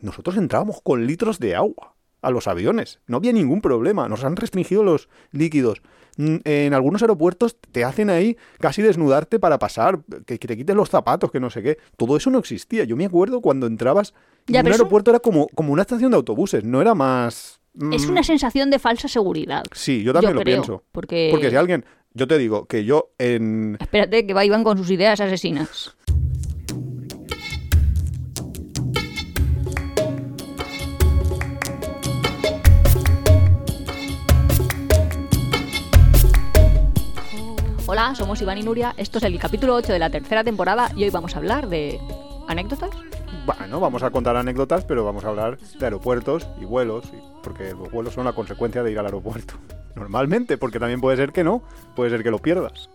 nosotros entrábamos con litros de agua a los aviones. No había ningún problema. Nos han restringido los líquidos. Mm, En algunos aeropuertos te hacen ahí casi desnudarte para pasar, que, te quites los zapatos, que no sé qué. Todo eso no existía. Yo me acuerdo cuando entrabas. Ya, un eso- aeropuerto era como, como una estación de autobuses, no era más. Es mm, una sensación de falsa seguridad. Sí, yo también lo creo, pienso. Porque... Porque si alguien. Yo te digo que yo en. Espérate, que va Iván con sus ideas asesinas. Hola, somos Iván y Nuria. Esto es el capítulo 8 de la tercera temporada y hoy vamos a hablar de anécdotas. Bueno, vamos a contar anécdotas, pero vamos a hablar de aeropuertos y vuelos, porque los vuelos son la consecuencia de ir al aeropuerto. Normalmente, porque también puede ser que no, puede ser que lo pierdas.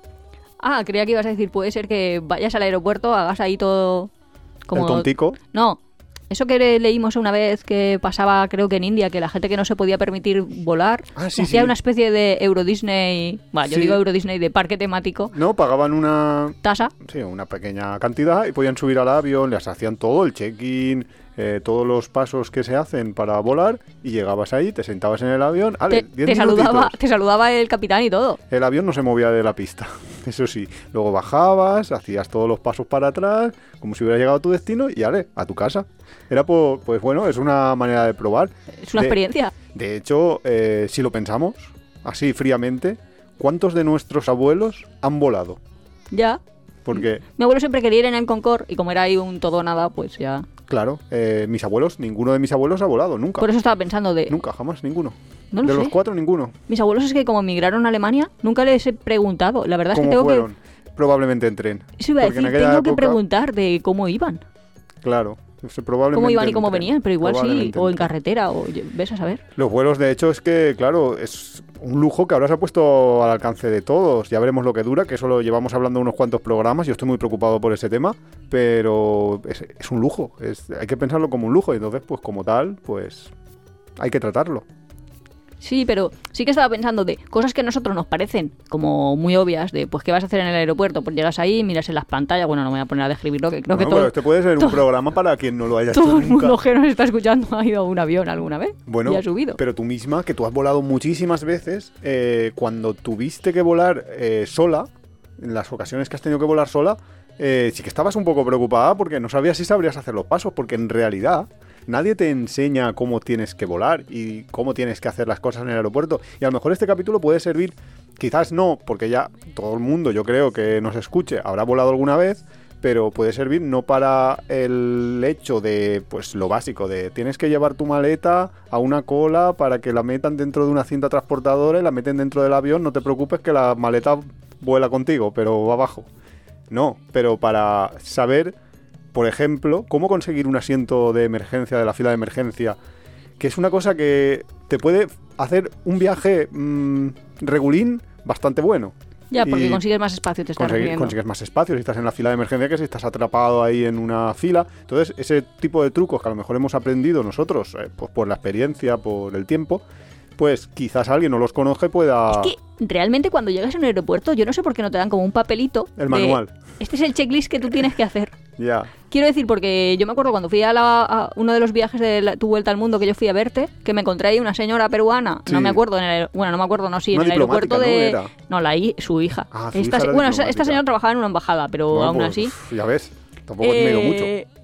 Ah, creía que ibas a decir, puede ser que vayas al aeropuerto, hagas ahí todo como... El tontico, No, eso que le- leímos una vez que pasaba, creo que en India, que la gente que no se podía permitir volar, Ah, sí, hacía sí. una especie de Euro Disney, bueno, yo Sí. digo Euro Disney de parque temático, no, pagaban una, tasa, sí, una pequeña cantidad y podían subir al avión, les hacían todo, el check-in, eh, todos los pasos que se hacen para volar y llegabas ahí, te sentabas en el avión, ale, te, 10 te saludaba, te saludaba el capitán y todo. El avión no se movía de la pista, eso sí. Luego bajabas, hacías todos los pasos para atrás, como si hubieras llegado a tu destino y ale, a tu casa. Era por, pues bueno, es una manera de probar. Es una De- experiencia. De hecho, eh, si lo pensamos, así fríamente, ¿cuántos de nuestros abuelos han volado? Ya. Porque, Mi abuelo siempre quería ir en el Concorde y como era ahí un todo nada, pues ya. claro, eh, mis abuelos, ninguno de mis abuelos ha volado, nunca. Por eso estaba pensando de. Nunca, jamás, ninguno. No lo de sé. los cuatro, ninguno. Mis abuelos es que como emigraron a Alemania, nunca les he preguntado. La verdad es que ¿Cómo tengo fueron? Probablemente en tren. que. Eso iba a decir, tengo que preguntar de cómo iban. Claro, eso probablemente Cómo iban y cómo venían, pero igual sí, o en carretera, o ves a saber. Los vuelos, de hecho, es que, claro, es un lujo que ahora se ha puesto al alcance de todos. Ya veremos lo que dura, que eso lo llevamos hablando unos cuantos programas. Yo estoy muy preocupado por ese tema, pero es, es un lujo. Es, hay que pensarlo como un lujo. Y entonces, pues como tal, pues hay que tratarlo. Sí, pero sí que estaba pensando de cosas que a nosotros nos parecen como muy obvias, de pues qué vas a hacer en el aeropuerto, pues llegas ahí, miras en las pantallas, bueno, no me voy a poner a describirlo, que creo que Bueno, todo, pero este puede ser un todo- programa para quien no lo haya todo hecho el nunca. mundo que nos está escuchando ha ido a un avión alguna vez Bueno, y ha subido. pero tú misma, que tú has volado muchísimas veces, eh, cuando tuviste que volar eh, sola, en las ocasiones que has tenido que volar sola, eh, sí que estabas un poco preocupada porque no sabías si sabrías hacer los pasos, porque en realidad nadie te enseña cómo tienes que volar y cómo tienes que hacer las cosas en el aeropuerto. Y a lo mejor este capítulo puede servir, quizás no, porque ya todo el mundo, yo creo que nos escuche, habrá volado alguna vez, pero puede servir no para el hecho de, pues lo básico, de tienes que llevar tu maleta a una cola para que la metan dentro de una cinta transportadora y la meten dentro del avión, no te preocupes que la maleta vuela contigo, pero va abajo. No, pero para saber, por ejemplo, cómo conseguir un asiento de emergencia de la fila de emergencia, que es una cosa que te puede hacer un viaje mm, regulín bastante bueno. Ya, porque consigues más espacio, te estás consigues más espacio si estás en la fila de emergencia que si estás atrapado ahí en una fila. Entonces, ese tipo de trucos que a lo mejor hemos aprendido nosotros, eh, pues por la experiencia, por el tiempo, pues quizás alguien no los conozca pueda... Es que realmente cuando llegas a un aeropuerto, yo no sé por qué no te dan como un papelito. El de, manual. Este es el checklist que tú tienes que hacer. Ya. Quiero decir, porque yo me acuerdo cuando fui a, la- a uno de los viajes de la- tu vuelta al mundo que yo fui a verte, que me encontré ahí una señora peruana, no Sí. me acuerdo, en el, bueno, no me acuerdo, no, sí, Una en el aeropuerto de... ¿no? No, la su hija. Ah, su esta, hija bueno, esta- señora trabajaba en una embajada, pero Bueno, aún pues, así... Ya ves, tampoco he ido mucho.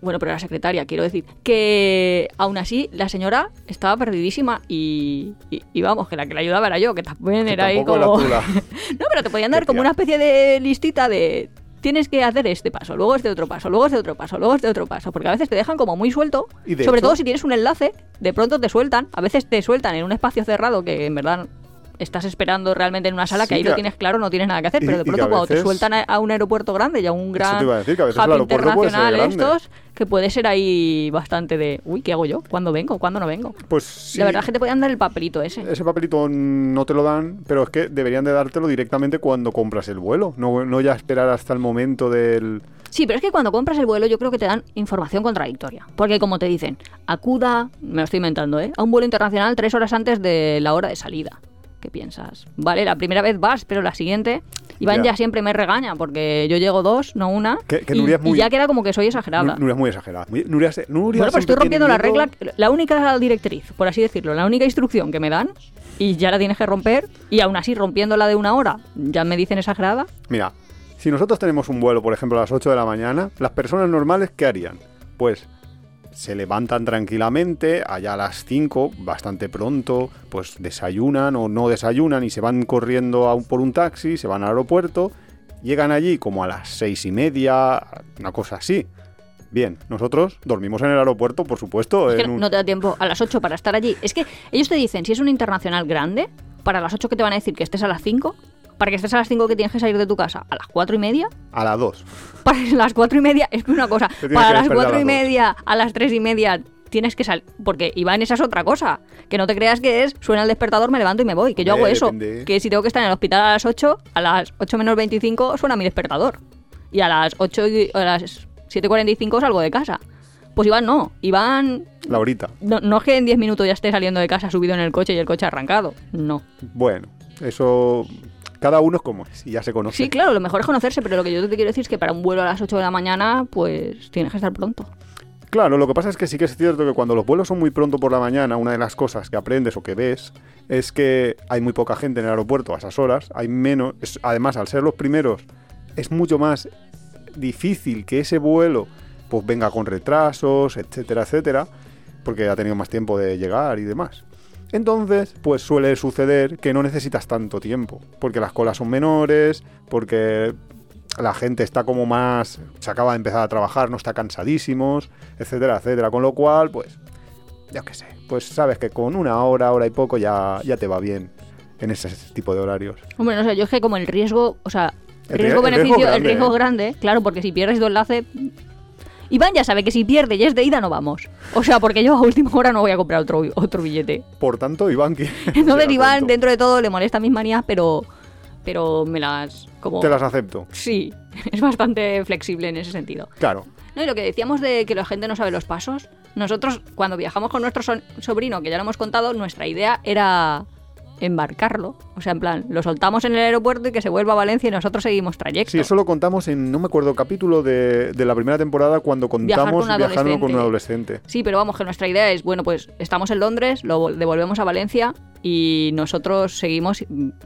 Bueno, pero era secretaria, quiero decir. Que aún así la señora estaba perdidísima y, y, y vamos, que la que la ayudaba era yo, que también Que era ahí como... no, pero te podían dar como una especie de listita de... Tienes que hacer este paso, luego este otro paso, luego este otro paso, luego este otro paso, porque a veces te dejan como muy suelto, Y sobre hecho- todo si tienes un enlace, de pronto te sueltan, a veces te sueltan en un espacio cerrado que en verdad estás esperando realmente en una sala Sí, que ahí que lo tienes claro, no tienes nada que hacer, y- pero de pronto cuando te sueltan a, a un aeropuerto grande y a un gran a decir, que a veces el hub internacional estos, que puede ser ahí bastante de, uy, ¿qué hago yo? ¿Cuándo vengo? ¿Cuándo no vengo? Pues sí, La verdad es que te podían dar el papelito ese. ese papelito no te lo dan, pero es que deberían de dártelo directamente cuando compras el vuelo, no, no ya esperar hasta el momento del... Sí, pero es que cuando compras el vuelo yo creo que te dan información contradictoria. Porque como te dicen, acuda, me lo estoy inventando, ¿eh? A un vuelo internacional tres horas antes de la hora de salida. Que piensas, vale, la primera vez vas, pero la siguiente, Iván ya, Ya. siempre me regaña porque yo llego dos, no una, Que- que y, Nuria es muy- y ya queda como que soy exagerada. Nuria es muy exagerada. Nuria, Bueno, pues estoy rompiendo la regla, la única directriz, por así decirlo, la única instrucción que me dan y ya la tienes que romper y aún así rompiéndola de una hora, ya me dicen exagerada. Mira, si nosotros tenemos un vuelo, por ejemplo, a las 8 de la mañana, las personas normales, ¿qué harían? Pues se levantan tranquilamente, allá a las 5, bastante pronto, pues desayunan o no desayunan y se van corriendo a un- por un taxi, se van al aeropuerto, llegan allí como a las seis y media, una cosa así. Bien, nosotros dormimos en el aeropuerto, por supuesto. Es que un- no te da tiempo a las 8 para estar allí. Es que ellos te dicen, si es un internacional grande, para las 8 que te van a decir que estés a las 5, para que estés a las 5 que tienes que salir de tu casa, a las 4 y media, A las 2. para las 4 y media, es una cosa, para las despertar a 4 y media, a las 3 y media tienes que salir, porque Iván, esa es otra cosa, que no te creas que es, suena el despertador, me levanto y me voy, que yo hago Hombre, eso, depende. que si tengo que estar en el hospital a las 8, a las 8 menos 25 suena mi despertador, y a las 8 y, a las 7.45 salgo de casa. Pues Iván no, Iván La horita. no, no es que en 10 minutos ya esté saliendo de casa subido en el coche y el coche arrancado. No. Bueno, eso. Cada uno es como es y ya se conoce. Sí, claro, lo mejor es conocerse, pero lo que yo te quiero decir es que para un vuelo a las 8 de la mañana, pues tienes que estar pronto. Claro, lo que pasa es que sí que es cierto que cuando los vuelos son muy pronto por la mañana, una de las cosas que aprendes o que ves es que hay muy poca gente en el aeropuerto a esas horas, hay menos, es- además al ser los primeros es mucho más difícil que ese vuelo pues venga con retrasos, etcétera, etcétera, porque ha tenido más tiempo de llegar y demás. Entonces, pues suele suceder que no necesitas tanto tiempo, porque las colas son menores, porque la gente está como más, se acaba de empezar a trabajar, no está cansadísimos, etcétera, etcétera. Con lo cual, pues, yo qué sé, pues sabes que con una hora, hora y poco ya, ya te va bien en ese tipo de horarios. Hombre, no sé, yo es que como el riesgo, o sea, El rie- riesgo-beneficio, el riesgo el riesgo, grande, grande, claro, porque si pierdes tu enlace... Iván ya sabe que si pierde y es de ida no vamos. O sea, porque yo a última hora no voy a comprar otro, otro billete. Por tanto, Iván quiere Entonces Iván, dentro de todo, le molesta mis manías, pero, pero me las... Como... Te las acepto. Sí, es bastante flexible en ese sentido. Claro. No, y lo que decíamos de que la gente no sabe los pasos, nosotros cuando viajamos con nuestro sobrino, que ya lo hemos contado, nuestra idea era embarcarlo. O sea, en plan, lo soltamos en el aeropuerto y que se vuelva a Valencia y nosotros seguimos trayecto. Sí, eso lo contamos en, no me acuerdo, capítulo de, de la primera temporada cuando contamos viajando con un adolescente. Sí, pero vamos, que nuestra idea es, bueno, pues estamos en Londres, lo vol- devolvemos a Valencia y nosotros seguimos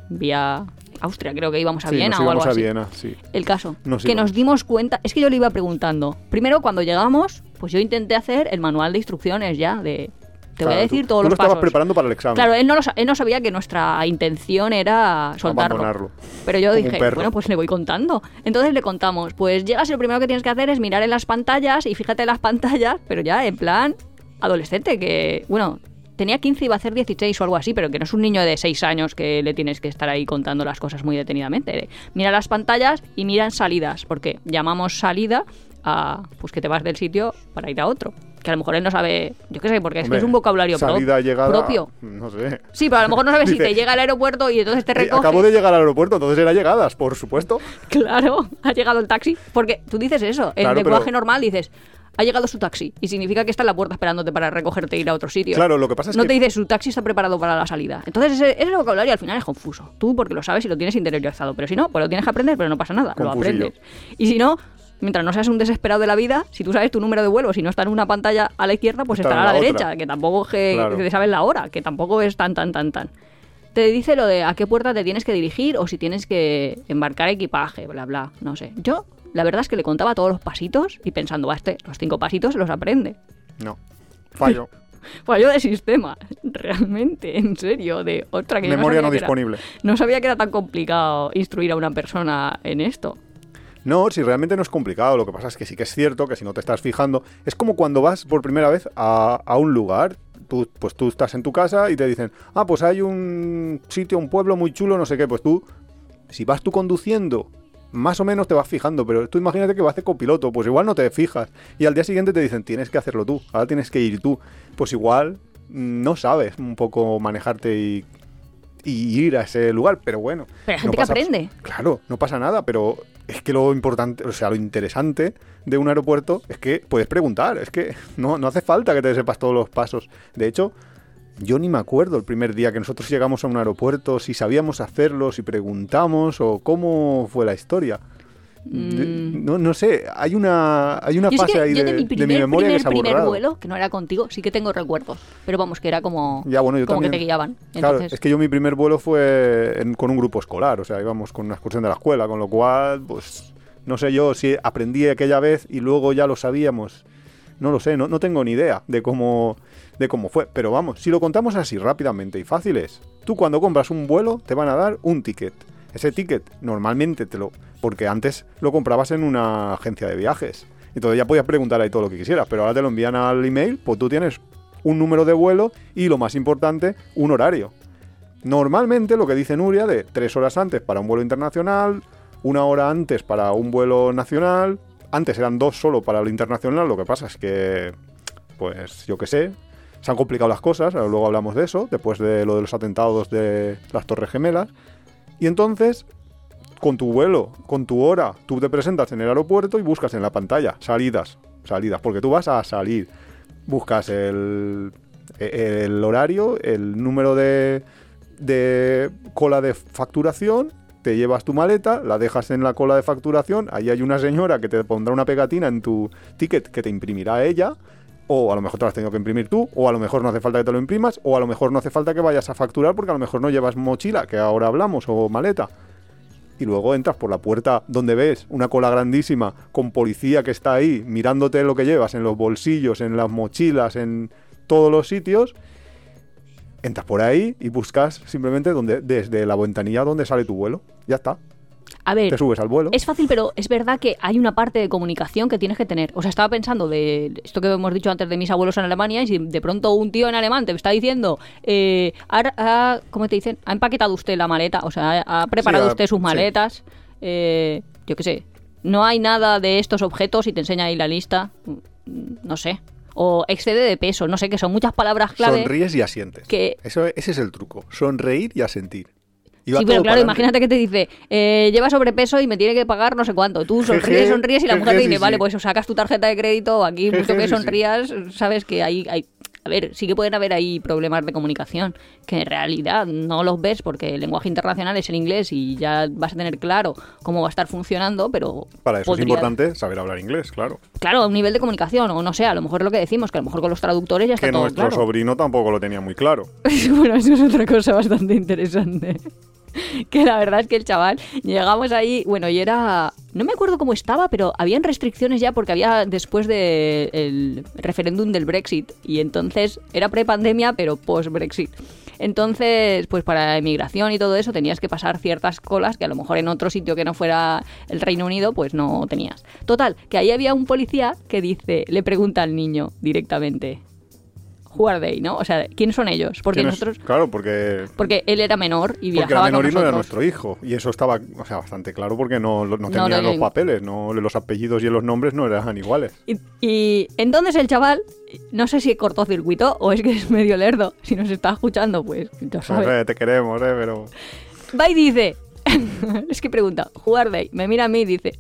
vía Austria, creo que íbamos a Sí, Viena nos o algo íbamos a así. Viena, sí. El caso, Nos que íbamos. nos dimos cuenta, es que yo le iba preguntando. Primero, cuando llegamos, pues yo intenté hacer el manual de instrucciones ya, de... Te voy a decir tú- todos tú los lo estabas pasos. preparando para el examen. Claro, él no, lo, él no sabía que nuestra intención era soltarlo. Abandonarlo. Pero yo Como dije, bueno, pues le voy contando. Entonces le contamos, pues llegas y lo primero que tienes que hacer es mirar en las pantallas y fíjate en las pantallas, pero ya en plan adolescente, que, bueno, tenía 15 y iba a hacer 16 o algo así, pero que no es un niño de 6 años que le tienes que estar ahí contando las cosas muy detenidamente. Mira las pantallas y mira en salidas, porque llamamos salida a, pues que te vas del sitio para ir a otro. Que a lo mejor él no sabe, yo qué sé, porque es que es un vocabulario pro- llegada, propio. No sé. Sí, pero a lo mejor no sabes si Dice, te llega al aeropuerto y entonces te "Eh, recoge. Acabo de llegar al aeropuerto, entonces era llegadas, por supuesto. Claro, ha llegado el taxi. Porque tú dices eso, en Claro, lenguaje pero- normal dices, ha llegado su taxi. Y significa que está en la puerta esperándote para recogerte e ir a otro sitio. Claro, lo que pasa es no que- te dice su taxi está preparado para la salida. Entonces ese, ese vocabulario al final es confuso. Tú porque lo sabes y lo tienes interiorizado. Pero si no, pues lo tienes que aprender, pero no pasa nada. Lo aprendes. Y si no, mientras no seas un desesperado de la vida, si tú sabes tu número de vuelo, si no está en una pantalla a la izquierda, pues Está estará a la la derecha. otra. Que tampoco que, Claro. te sabes la hora, que tampoco es tan, tan, tan, tan te dice lo de a qué puerta te tienes que dirigir o si tienes que embarcar equipaje, bla, bla, no sé. Yo, la verdad es que le contaba todos los pasitos y pensando, va, este, los cinco pasitos los aprende. No. Fallo. Fallo de sistema, realmente, en serio, de otra que Memoria no era- disponible. no sabía que era tan complicado instruir a una persona en esto. No, si realmente no es complicado, lo que pasa es que sí que es cierto que si no te estás fijando, es como cuando vas por primera vez a, a un lugar, tú, pues tú estás en tu casa y te dicen, ah, pues hay un sitio, un pueblo muy chulo, no sé qué, pues tú, si vas tú conduciendo, más o menos te vas fijando, pero tú imagínate que vas de copiloto, pues igual no te fijas, y al día siguiente te dicen, tienes que hacerlo tú, ahora tienes que ir tú, pues igual mm, no sabes un poco manejarte y, y ir a ese lugar, pero bueno. Pero hay no gente que aprende. Claro, no pasa nada, pero es que lo importante, o sea, lo interesante de un aeropuerto es que puedes preguntar, es que no, no hace falta que te sepas todos los pasos. De hecho, Yo ni me acuerdo el primer día que nosotros llegamos a un aeropuerto, si sabíamos hacerlo, si preguntamos o cómo fue la historia. De- Mm. no, no sé, hay una, hay una Yo sí fase que- ahí yo de, de mi de mi memoria que primer, se ha primer borrado. vuelo, que no era contigo, sí que tengo recuerdos. Pero vamos, que era como, Ya, bueno, yo como que también. te guiaban. Claro, es que yo mi primer vuelo fue en- con un grupo escolar, o sea, íbamos con una excursión de la escuela, con lo cual, pues, no sé yo si aprendí aquella vez y luego ya lo sabíamos. No lo sé, no, no tengo ni idea de cómo, de cómo fue. Pero vamos, si lo contamos así rápidamente y fácil es, tú cuando compras un vuelo te van a dar un ticket. Ese ticket normalmente te lo... Porque antes lo comprabas en una agencia de viajes. Entonces ya podías preguntar ahí todo lo que quisieras, pero ahora te lo envían al email, pues tú tienes un número de vuelo y lo más importante, un horario. Normalmente lo que dice Nuria de tres horas antes para un vuelo internacional, una hora antes para un vuelo nacional, antes eran dos solo para el internacional, lo que pasa es que, pues yo qué sé, se han complicado las cosas, luego hablamos de eso, después de lo de los atentados de las Torres Gemelas, y entonces, con tu vuelo, con tu hora, tú te presentas en el aeropuerto y buscas en la pantalla salidas, salidas, porque tú vas a salir, buscas el, el horario, el número de, de cola de facturación, te llevas tu maleta, la dejas en la cola de facturación, ahí hay una señora que te pondrá una pegatina en tu ticket que te imprimirá ella, o a lo mejor te lo has tenido que imprimir tú, o a lo mejor no hace falta que te lo imprimas, o a lo mejor no hace falta que vayas a facturar porque a lo mejor no llevas mochila, que ahora hablamos, o maleta. Y luego entras por la puerta donde ves una cola grandísima con policía que está ahí mirándote lo que llevas en los bolsillos, en las mochilas, en todos los sitios. Entras por ahí y buscas simplemente donde, desde la ventanilla donde sale tu vuelo. Ya está. A ver, Te subes al vuelo. Es fácil, pero es verdad que hay una parte de comunicación que tienes que tener. O sea, estaba pensando de esto que hemos dicho antes de mis abuelos en Alemania y si de pronto un tío en alemán te está diciendo, eh, ha- ha- ¿cómo te dicen? Ha empaquetado usted la maleta, o sea, ha, preparado Sí, usted sus sí. maletas, eh, yo qué sé. No hay nada de estos objetos y te enseña ahí la lista, mm, no sé. O excede de peso, no sé, que son muchas palabras clave. Sonríes y asientes. que- Eso, ese es el truco. Sonreír y asentir. Sí, pero claro, imagínate que te dice, eh, lleva sobrepeso y me tiene que pagar no sé cuánto. Tú sonríes, sonríes y la mujer te dice, vale, pues sacas tu tarjeta de crédito, aquí Jeje, mucho que sonrías, sabes que hay, hay... A ver, sí que pueden haber ahí problemas de comunicación, que en realidad no los ves porque el lenguaje internacional es el inglés y ya vas a tener claro cómo va a estar funcionando, pero... Para eso podría- es importante saber hablar inglés, claro. Claro, un nivel de comunicación, o no sé, a lo mejor es lo que decimos, que a lo mejor con los traductores ya está Que todo nuestro claro. sobrino tampoco lo tenía muy claro. bueno, eso es otra cosa bastante interesante. que la verdad es que el chaval, llegamos ahí, bueno, y era... No me acuerdo cómo estaba, pero habían restricciones ya porque había después del referéndum del Brexit. Y entonces era pre-pandemia, pero post-Brexit. Entonces, pues para emigración y todo eso tenías que pasar ciertas colas que a lo mejor en otro sitio que no fuera el Reino Unido, pues no tenías. Total, que ahí había un policía que dice, le pregunta al niño directamente, Who are they, ¿no? O sea, ¿quiénes son ellos? Porque nosotros... Claro, porque, Porque él era menor y porque era viajaba menor con y no era nuestro hijo. Y eso estaba o sea, bastante claro porque no, no No, tenían no, los papeles, no, los apellidos y los nombres no eran iguales. Y, y entonces el chaval, no sé si cortocircuito o es que es medio lerdo. Si nos está escuchando, pues ya sabes. Eh, te queremos, eh, pero... Va y dice, es que pregunta, who are they? Me mira a mí y dice,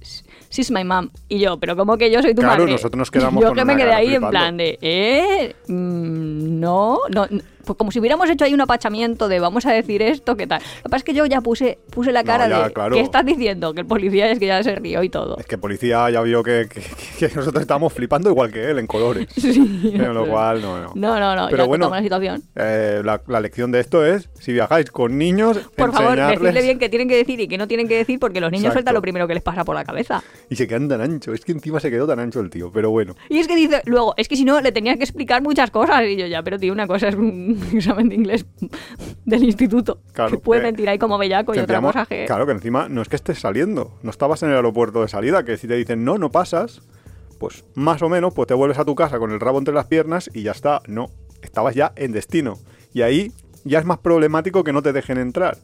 she's my mom. Y yo, pero ¿cómo que yo soy tu Claro, madre? nosotros nos quedamos Yo con que me quedé ahí en plan de, ¿eh? Mm, no, no. Pues como si hubiéramos hecho ahí un apachamiento de vamos a decir esto, ¿qué tal? Lo que pasa es que yo ya puse, puse la No, cara ya, de, claro. ¿qué estás diciendo? Que el policía es que ya se rió y todo. Es que policía ya vio que, que- que nosotros estábamos flipando igual que él en colores. Sí. Con lo cual, no, no. No, no, no. Pero ya bueno, la situación. Eh, la, la lección de esto es, si viajáis con niños, Por favor, decidle bien qué tienen que decir y qué no tienen que decir porque los niños Exacto. sueltan lo primero que les pasa por la cabeza. Y se quedan tan ancho. Es que encima se quedó tan ancho el tío, pero bueno. Y es que dice, luego, es que si no, le tenías que explicar muchas cosas. Y yo, ya, pero tío, una cosa es un examen de inglés del instituto. Claro, que puede mentir ahí como bellaco y otra cosa que... Claro, que encima no es que estés saliendo. No estabas en el aeropuerto de salida, que si te dicen no, no pasas, pues más o menos, pues te vuelves a tu casa con el rabo entre las piernas y ya está. No, estabas ya en destino. Y ahí ya es más problemático que no te dejen entrar.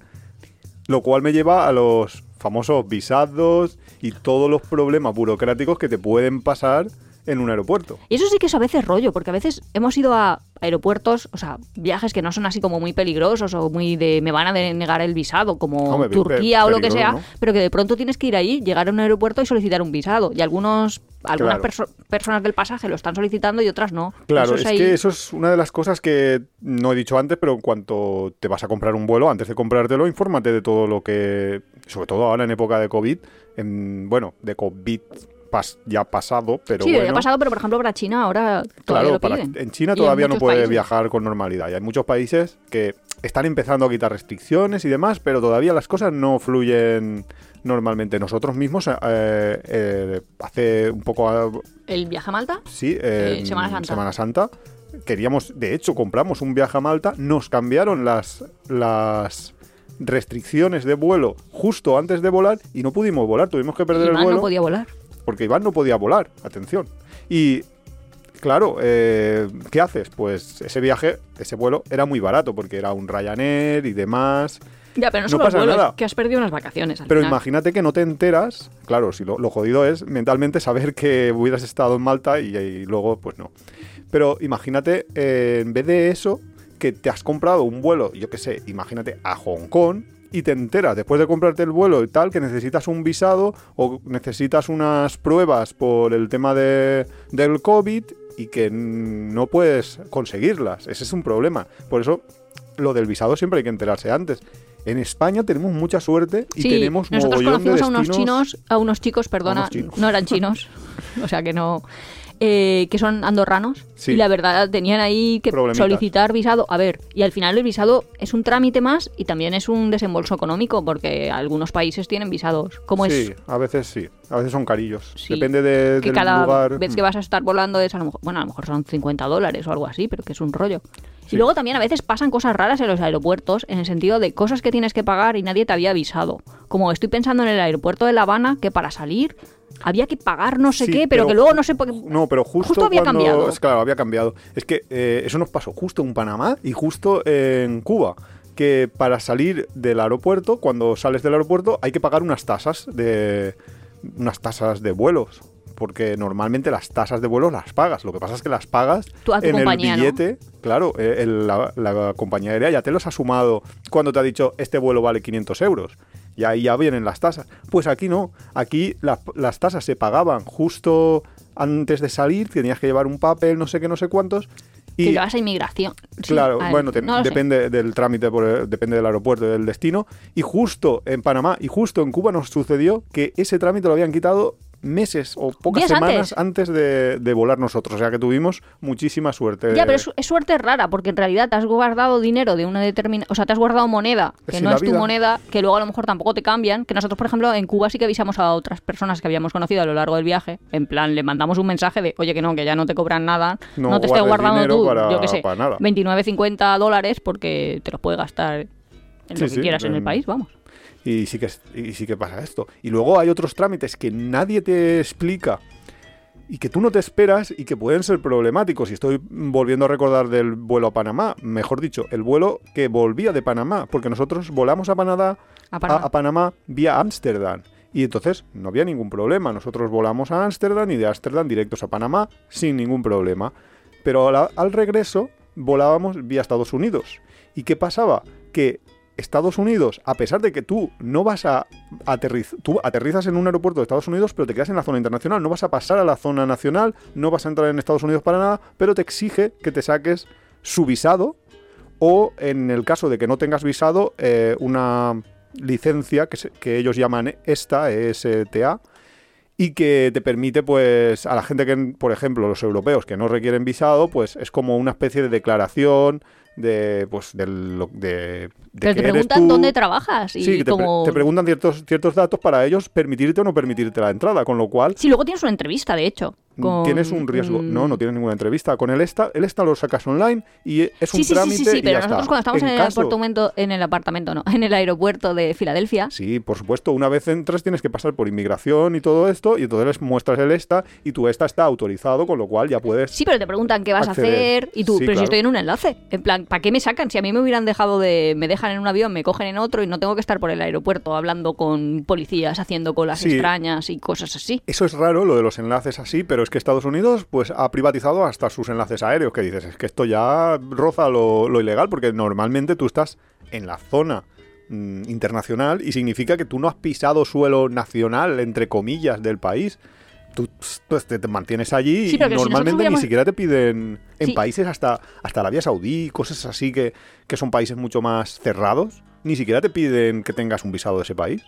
Lo cual me lleva a los famosos visados y todos los problemas burocráticos que te pueden pasar en un aeropuerto. Y eso sí que es a veces rollo, porque a veces hemos ido a aeropuertos, o sea, viajes que no son así como muy peligrosos o muy de me van a denegar el visado, como Hombre, Turquía o lo que sea, ¿no? pero que de pronto tienes que ir ahí, llegar a un aeropuerto y solicitar un visado. Y algunos, algunas Claro. perso- personas del pasaje lo están solicitando y otras no. Claro, Eso es, ahí- que eso es una de las cosas que no he dicho antes, pero en cuanto te vas a comprar un vuelo, antes de comprártelo, infórmate de todo lo que, sobre todo ahora en época de COVID, en, bueno, de COVID pas- ya pasado, pero sí, bueno. ha pasado, pero por ejemplo para China ahora todavía Claro, lo para- en China en todavía no puede países. viajar con normalidad. Y hay muchos países que están empezando a quitar restricciones y demás, pero todavía las cosas no fluyen normalmente. Nosotros mismos, eh, eh, hace un poco, ¿El viaje a Malta? sí, Eh, Semana Santa. Semana Santa, queríamos, de hecho, compramos un viaje a Malta, nos cambiaron las, las restricciones de vuelo justo antes de volar y no pudimos volar, tuvimos que perder Y el vuelo no podía volar. Porque Iván no podía volar, atención. Y claro, eh, ¿qué haces? Pues ese viaje, ese vuelo era muy barato porque era un Ryanair y demás. Ya, pero no, No solo pasa vuelo, nada. que has perdido unas vacaciones. Al Pero final. imagínate que no te enteras, claro, si lo, lo jodido es mentalmente saber que hubieras estado en Malta y, y luego pues no. Pero imagínate, eh, en vez de eso, que te has comprado un vuelo, yo qué sé, imagínate a Hong Kong y te enteras después de comprarte el vuelo y tal que necesitas un visado o necesitas unas pruebas por el tema de, del COVID y que no puedes conseguirlas. Ese es un problema. Por eso lo del visado siempre hay que enterarse antes. En España tenemos mucha suerte y Sí, tenemos nosotros mogollón de conocimos a unos destinos- chinos, a unos chicos, perdona, unos chinos. no eran chinos, o sea que no, eh, que son andorranos Sí. y la verdad tenían ahí que solicitar visado. A ver, y al final el visado es un trámite más y también es un desembolso económico porque algunos países tienen visados. Como Sí, es a veces sí. A veces son carillos. Sí. Depende de, que del cada lugar. vez que Mm. vas a estar volando es a lo mejor, bueno, a lo mejor son 50 dólares o algo así, pero que es un rollo. Sí. Y luego también a veces pasan cosas raras en los aeropuertos, en el sentido de cosas que tienes que pagar y nadie te había avisado. Como estoy pensando en el aeropuerto de La Habana, que para salir había que pagar no sé Sí, qué, pero, que luego no sé por qué. No, pero justo, Justo había cuando- cambiado. es claro, había cambiado. Es que eh, eso nos pasó justo en Panamá y justo en Cuba. Que para salir del aeropuerto, cuando sales del aeropuerto, hay que pagar unas tasas de. unas tasas de vuelos. Porque normalmente las tasas de vuelos las pagas. Lo que pasa es que las pagas Tú en el ¿no? billete. Claro, eh, el- la, la compañía aérea ya te los ha sumado cuando te ha dicho este vuelo vale 500 euros. Y ahí ya vienen las tasas. Pues aquí no. Aquí la- las tasas se pagaban justo antes de salir. Tenías que llevar un papel, no sé qué, no sé cuántos. Que Y llevas a inmigración. Sí, Claro, a- bueno, te- no lo sé. depende del trámite, por depende del aeropuerto y del destino. Y justo en Panamá y justo en Cuba nos sucedió que ese trámite lo habían quitado meses o pocas Días semanas antes. antes, de, de volar nosotros. O sea que tuvimos muchísima suerte. Ya, pero es, es suerte rara, porque en realidad te has guardado dinero de una determinada... O sea, te has guardado moneda, que no es tu moneda, que luego a lo mejor tampoco te cambian. Que nosotros, por ejemplo, en Cuba sí que avisamos a otras personas que habíamos conocido a lo largo del viaje. En plan, le mandamos un mensaje de, oye, que no, que ya no te cobran nada. No No, te estés guardando tú, para- yo qué sé, para nada. 29, 50 dólares porque te los puedes gastar en Sí, lo que sí, quieras en el en- país, vamos. Y sí, que, y sí que pasa esto. Y luego hay otros trámites que nadie te explica y que tú no te esperas y que pueden ser problemáticos. Y estoy volviendo a recordar del vuelo a Panamá, mejor dicho, el vuelo que volvía de Panamá, porque nosotros volamos a Panamá, A Panamá. a- a Panamá vía Ámsterdam. Y entonces no había ningún problema. Nosotros volamos a Ámsterdam y de Ámsterdam directos a Panamá sin ningún problema. Pero al regreso volábamos vía Estados Unidos. ¿Y qué pasaba? Que Estados Unidos, a pesar de que tú no vas a aterrizas en un aeropuerto de Estados Unidos, pero te quedas en la zona internacional, no vas a pasar a la zona nacional, no vas a entrar en Estados Unidos para nada, pero te exige que te saques su visado o en el caso de que no tengas visado, eh, una licencia que, que ellos llaman ESTA, ESTA, y que te permite, pues, a la gente que, por ejemplo, los europeos que no requieren visado, pues es como una especie de declaración de, pues, del, lo- de, de Pero te preguntan tú. dónde trabajas y Sí, que te, pre- como... te preguntan ciertos, ciertos datos para ellos permitirte o no permitirte la entrada, con lo cual Sí, luego tienes una entrevista, de hecho. Con tienes un riesgo. No, no tienes ninguna entrevista. Con el ESTA, el ESTA lo sacas online y es un Sí, sí, sí, trámite sí, sí, y pero ya nosotros está. cuando estamos en, el caso- apartamento, en el apartamento, no, en el aeropuerto de Filadelfia, Sí, por supuesto. Una vez entras tienes que pasar por inmigración y todo esto y entonces les muestras el ESTA y tu ESTA está autorizado, con lo cual ya puedes... sí, pero te preguntan qué vas acceder. a hacer y tú, Sí, pero si estoy en un enlace, en plan, ¿para qué me sacan? Si a mí me hubieran dejado de, me dejan en un avión, me cogen en otro y no tengo que estar por el aeropuerto hablando con policías, haciendo colas Sí. extrañas y cosas así. Eso es raro, lo de los enlaces así, pero que Estados Unidos pues ha privatizado hasta sus enlaces aéreos, que dices, es que esto ya roza lo, lo ilegal, porque normalmente tú estás en la zona mm, internacional y significa que tú no has pisado suelo nacional, entre comillas, del país. Tú pues, te, te mantienes allí Sí, y si normalmente hubiéramos- ni siquiera te piden en Sí. países hasta, hasta Arabia Saudí, cosas así que, que son países mucho más cerrados. Ni siquiera te piden que tengas un visado de ese país.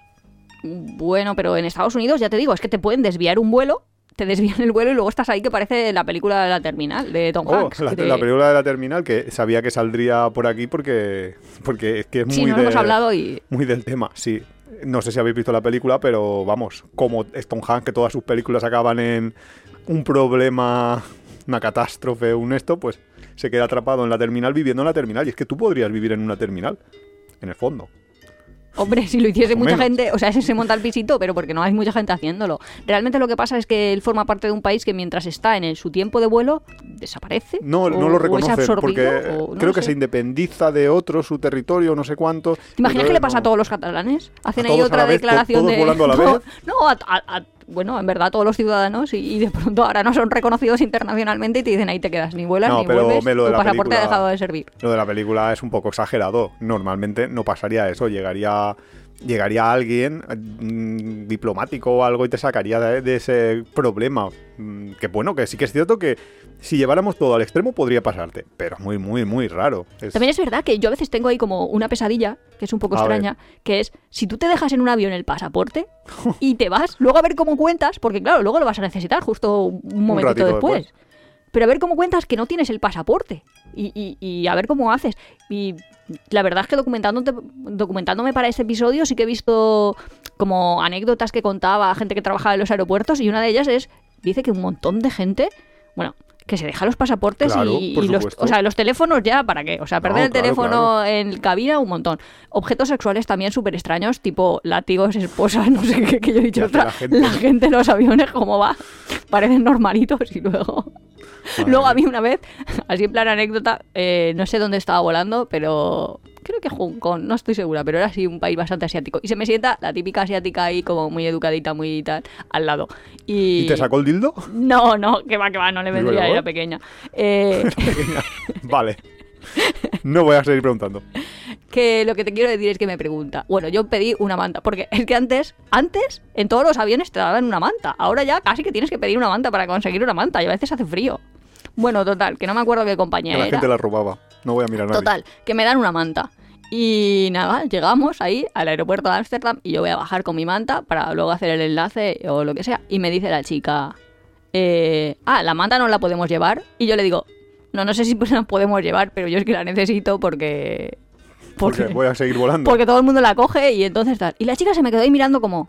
Bueno, pero en Estados Unidos, ya te digo, es que te pueden desviar un vuelo, te desvían el vuelo y luego estás ahí que parece la película de la terminal de Tom Oh, Hanks. la, película de la terminal que sabía que saldría por aquí porque, porque es que es Sí, muy, no de- hemos hablado y... muy del tema, sí. No sé si habéis visto la película, pero vamos, como Tom Hanks, que todas sus películas acaban en un problema, una catástrofe, un esto, pues se queda atrapado en la terminal viviendo en la terminal. Y es que tú podrías vivir en una terminal, en el fondo. Hombre, si lo hiciese mucha menos. gente, o sea, ese se monta el pisito, pero porque no hay mucha gente haciéndolo. Realmente lo que pasa es que él forma parte de un país que mientras está en el- su tiempo de vuelo, desaparece. No, o- no lo absorbido, porque o no creo que sé. se independiza de otro, su territorio, no sé cuánto. ¿Te imaginas que le pasa no- a todos los catalanes? Hacen ¿A ahí otra la vez, declaración todos de. volando a la no, vez? no, a- a- a- bueno, en verdad todos los ciudadanos y, y de pronto ahora no son reconocidos internacionalmente y te dicen ahí te quedas, ni vuelas No, ni pero vuelves, me lo de tu la pasaporte ha dejado de servir. Lo de la película es un poco exagerado. Normalmente no pasaría eso. Llegaría, llegaría alguien mm, diplomático o algo y te sacaría de, de ese problema. Mm, que bueno, que sí que es cierto que si lleváramos todo al extremo podría pasarte. Pero es muy, muy, muy raro. Es- También es verdad que yo a veces tengo ahí como una pesadilla, que es un poco A ver. extraña, que es si tú te dejas en un avión el pasaporte y te vas, luego a ver cómo cuentas, porque claro, luego lo vas a necesitar justo un momentito después. Pero a ver cómo cuentas que no tienes el pasaporte y, y- y a ver cómo haces. Y la verdad es que documentándote, documentándome para este episodio sí que he visto como anécdotas que contaba gente que trabajaba en los aeropuertos y una de ellas es, dice que un montón de gente, bueno, que se deja los pasaportes Claro, y, y los, o sea, los teléfonos ya, ¿para qué? O sea, perder No, el claro, teléfono claro. en cabina, un montón. Objetos sexuales también súper extraños, tipo látigos, esposas, no sé qué, que yo he dicho. Que la "Ostras, gente- la gente en los aviones, ¿cómo va? Parecen normalitos y luego... Luego a mí una vez, así en plan anécdota, eh, no sé dónde estaba volando, pero creo que Hong Kong, no estoy segura, pero era así un país bastante asiático. Y se me sienta la típica asiática ahí como muy educadita, muy tal, al lado. Y, ¿Y te sacó el dildo? No, no, que va, que va, no le ¿Y vendría, luego? era pequeña. Eh, vale. No voy a seguir preguntando. que lo que te quiero decir es que me pregunta. Bueno, yo pedí una manta, porque es que antes, antes, en todos los aviones te daban una manta. Ahora ya casi que tienes que pedir una manta para conseguir una manta y a veces hace frío. Bueno, total, que no me acuerdo qué compañía Que la era. gente la robaba. No voy a mirar a nadie. Total, que me dan una manta. Y nada, llegamos ahí al aeropuerto de Ámsterdam y yo voy a bajar con mi manta para luego hacer el enlace o lo que sea. Y me dice la chica, eh, ah, la manta no la podemos llevar. Y yo le digo, no, no sé si la podemos llevar, pero yo es que la necesito porque... Porque voy a seguir volando. porque todo el mundo la coge y entonces tal. Y la chica se me quedó ahí mirando como...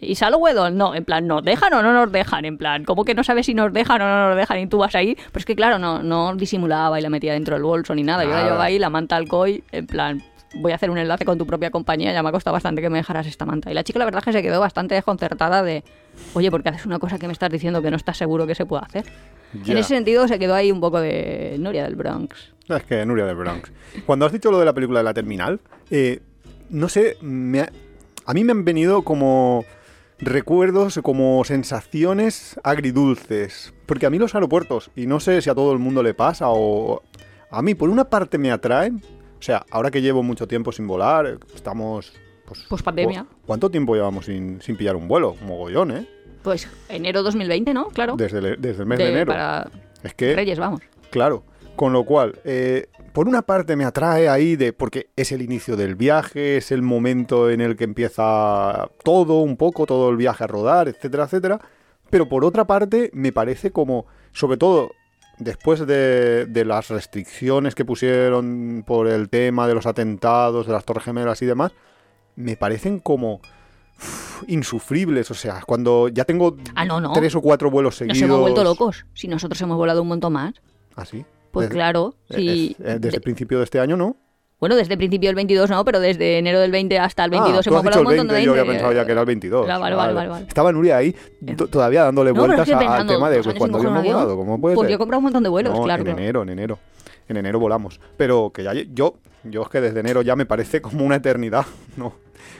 ¿Y Salowedon? No, en plan, ¿nos dejan o no nos dejan? En plan, ¿cómo que no sabes si nos dejan o no nos dejan? Y tú vas ahí. Pero es que, claro, no, no disimulaba y la metía dentro del bolso ni nada. Yo la llevaba ahí, la manta al COI, en plan, voy a hacer un enlace con tu propia compañía. Ya me ha costado bastante que me dejaras esta manta. Y la chica, la verdad, es que se quedó bastante desconcertada de, oye, ¿por qué haces una cosa que me estás diciendo que no estás seguro que se pueda hacer? Ya. En ese sentido, se quedó ahí un poco de Nuria del Bronx. Es que Nuria de Bronx. Cuando has dicho lo de la película de la terminal, eh, no sé, me ha- a mí me han venido como recuerdos, como sensaciones agridulces. Porque a mí los aeropuertos, y no sé si a todo el mundo le pasa o... A mí, por una parte, me atraen. O sea, ahora que llevo mucho tiempo sin volar, estamos... Pues, Pues pandemia. ¿cu- ¿Cuánto tiempo llevamos sin, sin pillar un vuelo? Un mogollón, ¿eh? Pues enero 2020, ¿no? Claro. Desde el, desde el mes De- de enero. Para Es que... Reyes, vamos. Claro, con lo cual, eh, por una parte me atrae ahí de porque es el inicio del viaje, es el momento en el que empieza todo un poco, todo el viaje a rodar, etcétera, etcétera. Pero por otra parte me parece como, sobre todo después de, de las restricciones que pusieron por el tema de los atentados, de las Torres Gemelas y demás, me parecen como uf, insufribles. O sea, cuando ya tengo Ah, no, no. tres o cuatro vuelos Nos seguidos. hemos vuelto locos. Si nosotros hemos volado un montón más. Así. Pues claro, sí. Eh, desde De- el principio de este año, ¿no? bueno, desde el principio del 22 no, pero desde enero del 20 hasta el 22 ah, hemos dicho un montón 20, de yo 20. había pensado ya que era el 22. Vale, vale, vale, vale, vale. Estaba Nuria ahí to- todavía dándole No, vueltas al pensando, tema de ¿tú sales cuando un volado. ¿Cómo puede Pues ser? yo he comprado un montón de vuelos, No, claro. en claro. enero, en enero. En enero volamos. Pero que ya yo, yo es que desde enero ya me parece como una eternidad, ¿no?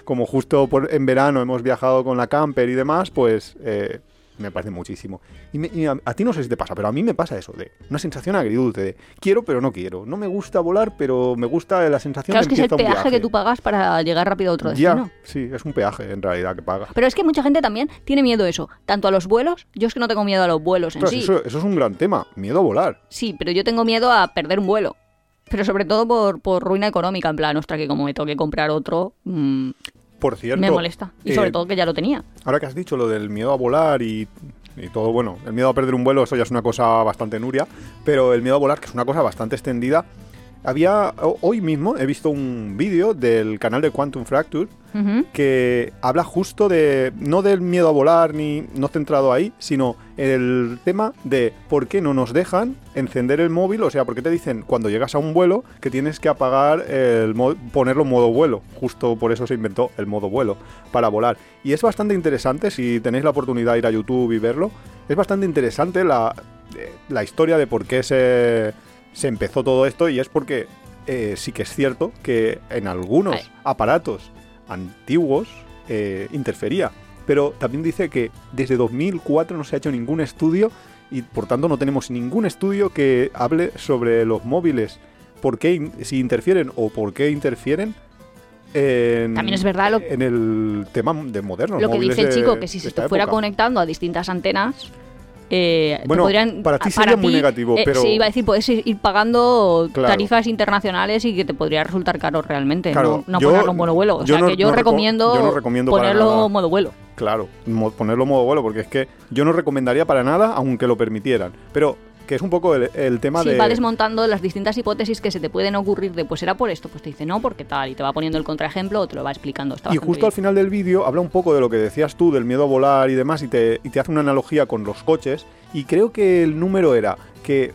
Como justo por, en verano hemos viajado con la camper y demás, pues eh, me parece muchísimo. Y, me- y a, a ti no sé si te pasa, pero a mí me pasa eso, de una sensación agridulce, de quiero pero no quiero. No me gusta volar, pero me gusta la sensación Claro, de es que es el peaje que tú pagas para llegar rápido a otro destino. Ya, sí, es un peaje en realidad que paga. Pero es que mucha gente también tiene miedo a eso, tanto a los vuelos, yo es que no tengo miedo a los vuelos en Claro, sí. eso, eso es un gran tema, miedo a volar. Sí, pero yo tengo miedo a perder un vuelo. Pero sobre todo por, por ruina económica, en plan, ostra, que como me toque comprar otro, mm, Por cierto, me molesta. Y eh, sobre todo que ya lo tenía. Ahora que has dicho lo del miedo a volar y, y todo, bueno, el miedo a perder un vuelo, eso ya es una cosa bastante nuria, pero el miedo a volar, que es una cosa bastante extendida. Había, ho- hoy mismo he visto un vídeo del canal de Quantum Fracture que habla justo de, no del miedo a volar ni no centrado ahí, sino el tema de por qué no nos dejan encender el móvil, o sea, por qué te dicen cuando llegas a un vuelo que tienes que apagar el ponerlo en modo vuelo, justo por eso se inventó el modo vuelo para volar. Y es bastante interesante si tenéis la oportunidad de ir a YouTube y verlo, es bastante interesante la, eh, la historia de por qué se, se empezó todo esto y es porque eh, sí que es cierto que en algunos Ay. aparatos antiguos eh, interfería. Pero también dice que desde 2004 no se ha hecho ningún estudio y por tanto no tenemos ningún estudio que hable sobre los móviles, por qué, si interfieren o por qué interfieren. En, También es verdad lo- en el tema de moderno. Lo que dice el chico, que si se te fuera época. conectando a distintas antenas, eh, Bueno, podrían, para ti sería muy negativo, eh, pero- Sí, iba a decir, puedes ir pagando Claro. tarifas internacionales y que te podría resultar caro realmente, Claro, no, no yo- ponerlo en modo vuelo. O yo sea, no- que yo no recomiendo, yo ponerlo en modo vuelo. Claro, mo- ponerlo modo vuelo, porque es que yo no recomendaría para nada, aunque lo permitieran. Pero que es un poco el, el tema Sí, de... va desmontando las distintas hipótesis que se te pueden ocurrir de, pues será por esto, pues te dice no, porque tal, y te va poniendo el contraejemplo o te lo va explicando. Está Y justo al final del vídeo habla un poco de lo que decías tú, del miedo a volar y demás, y te, y te hace una analogía con los coches. Y creo que el número era que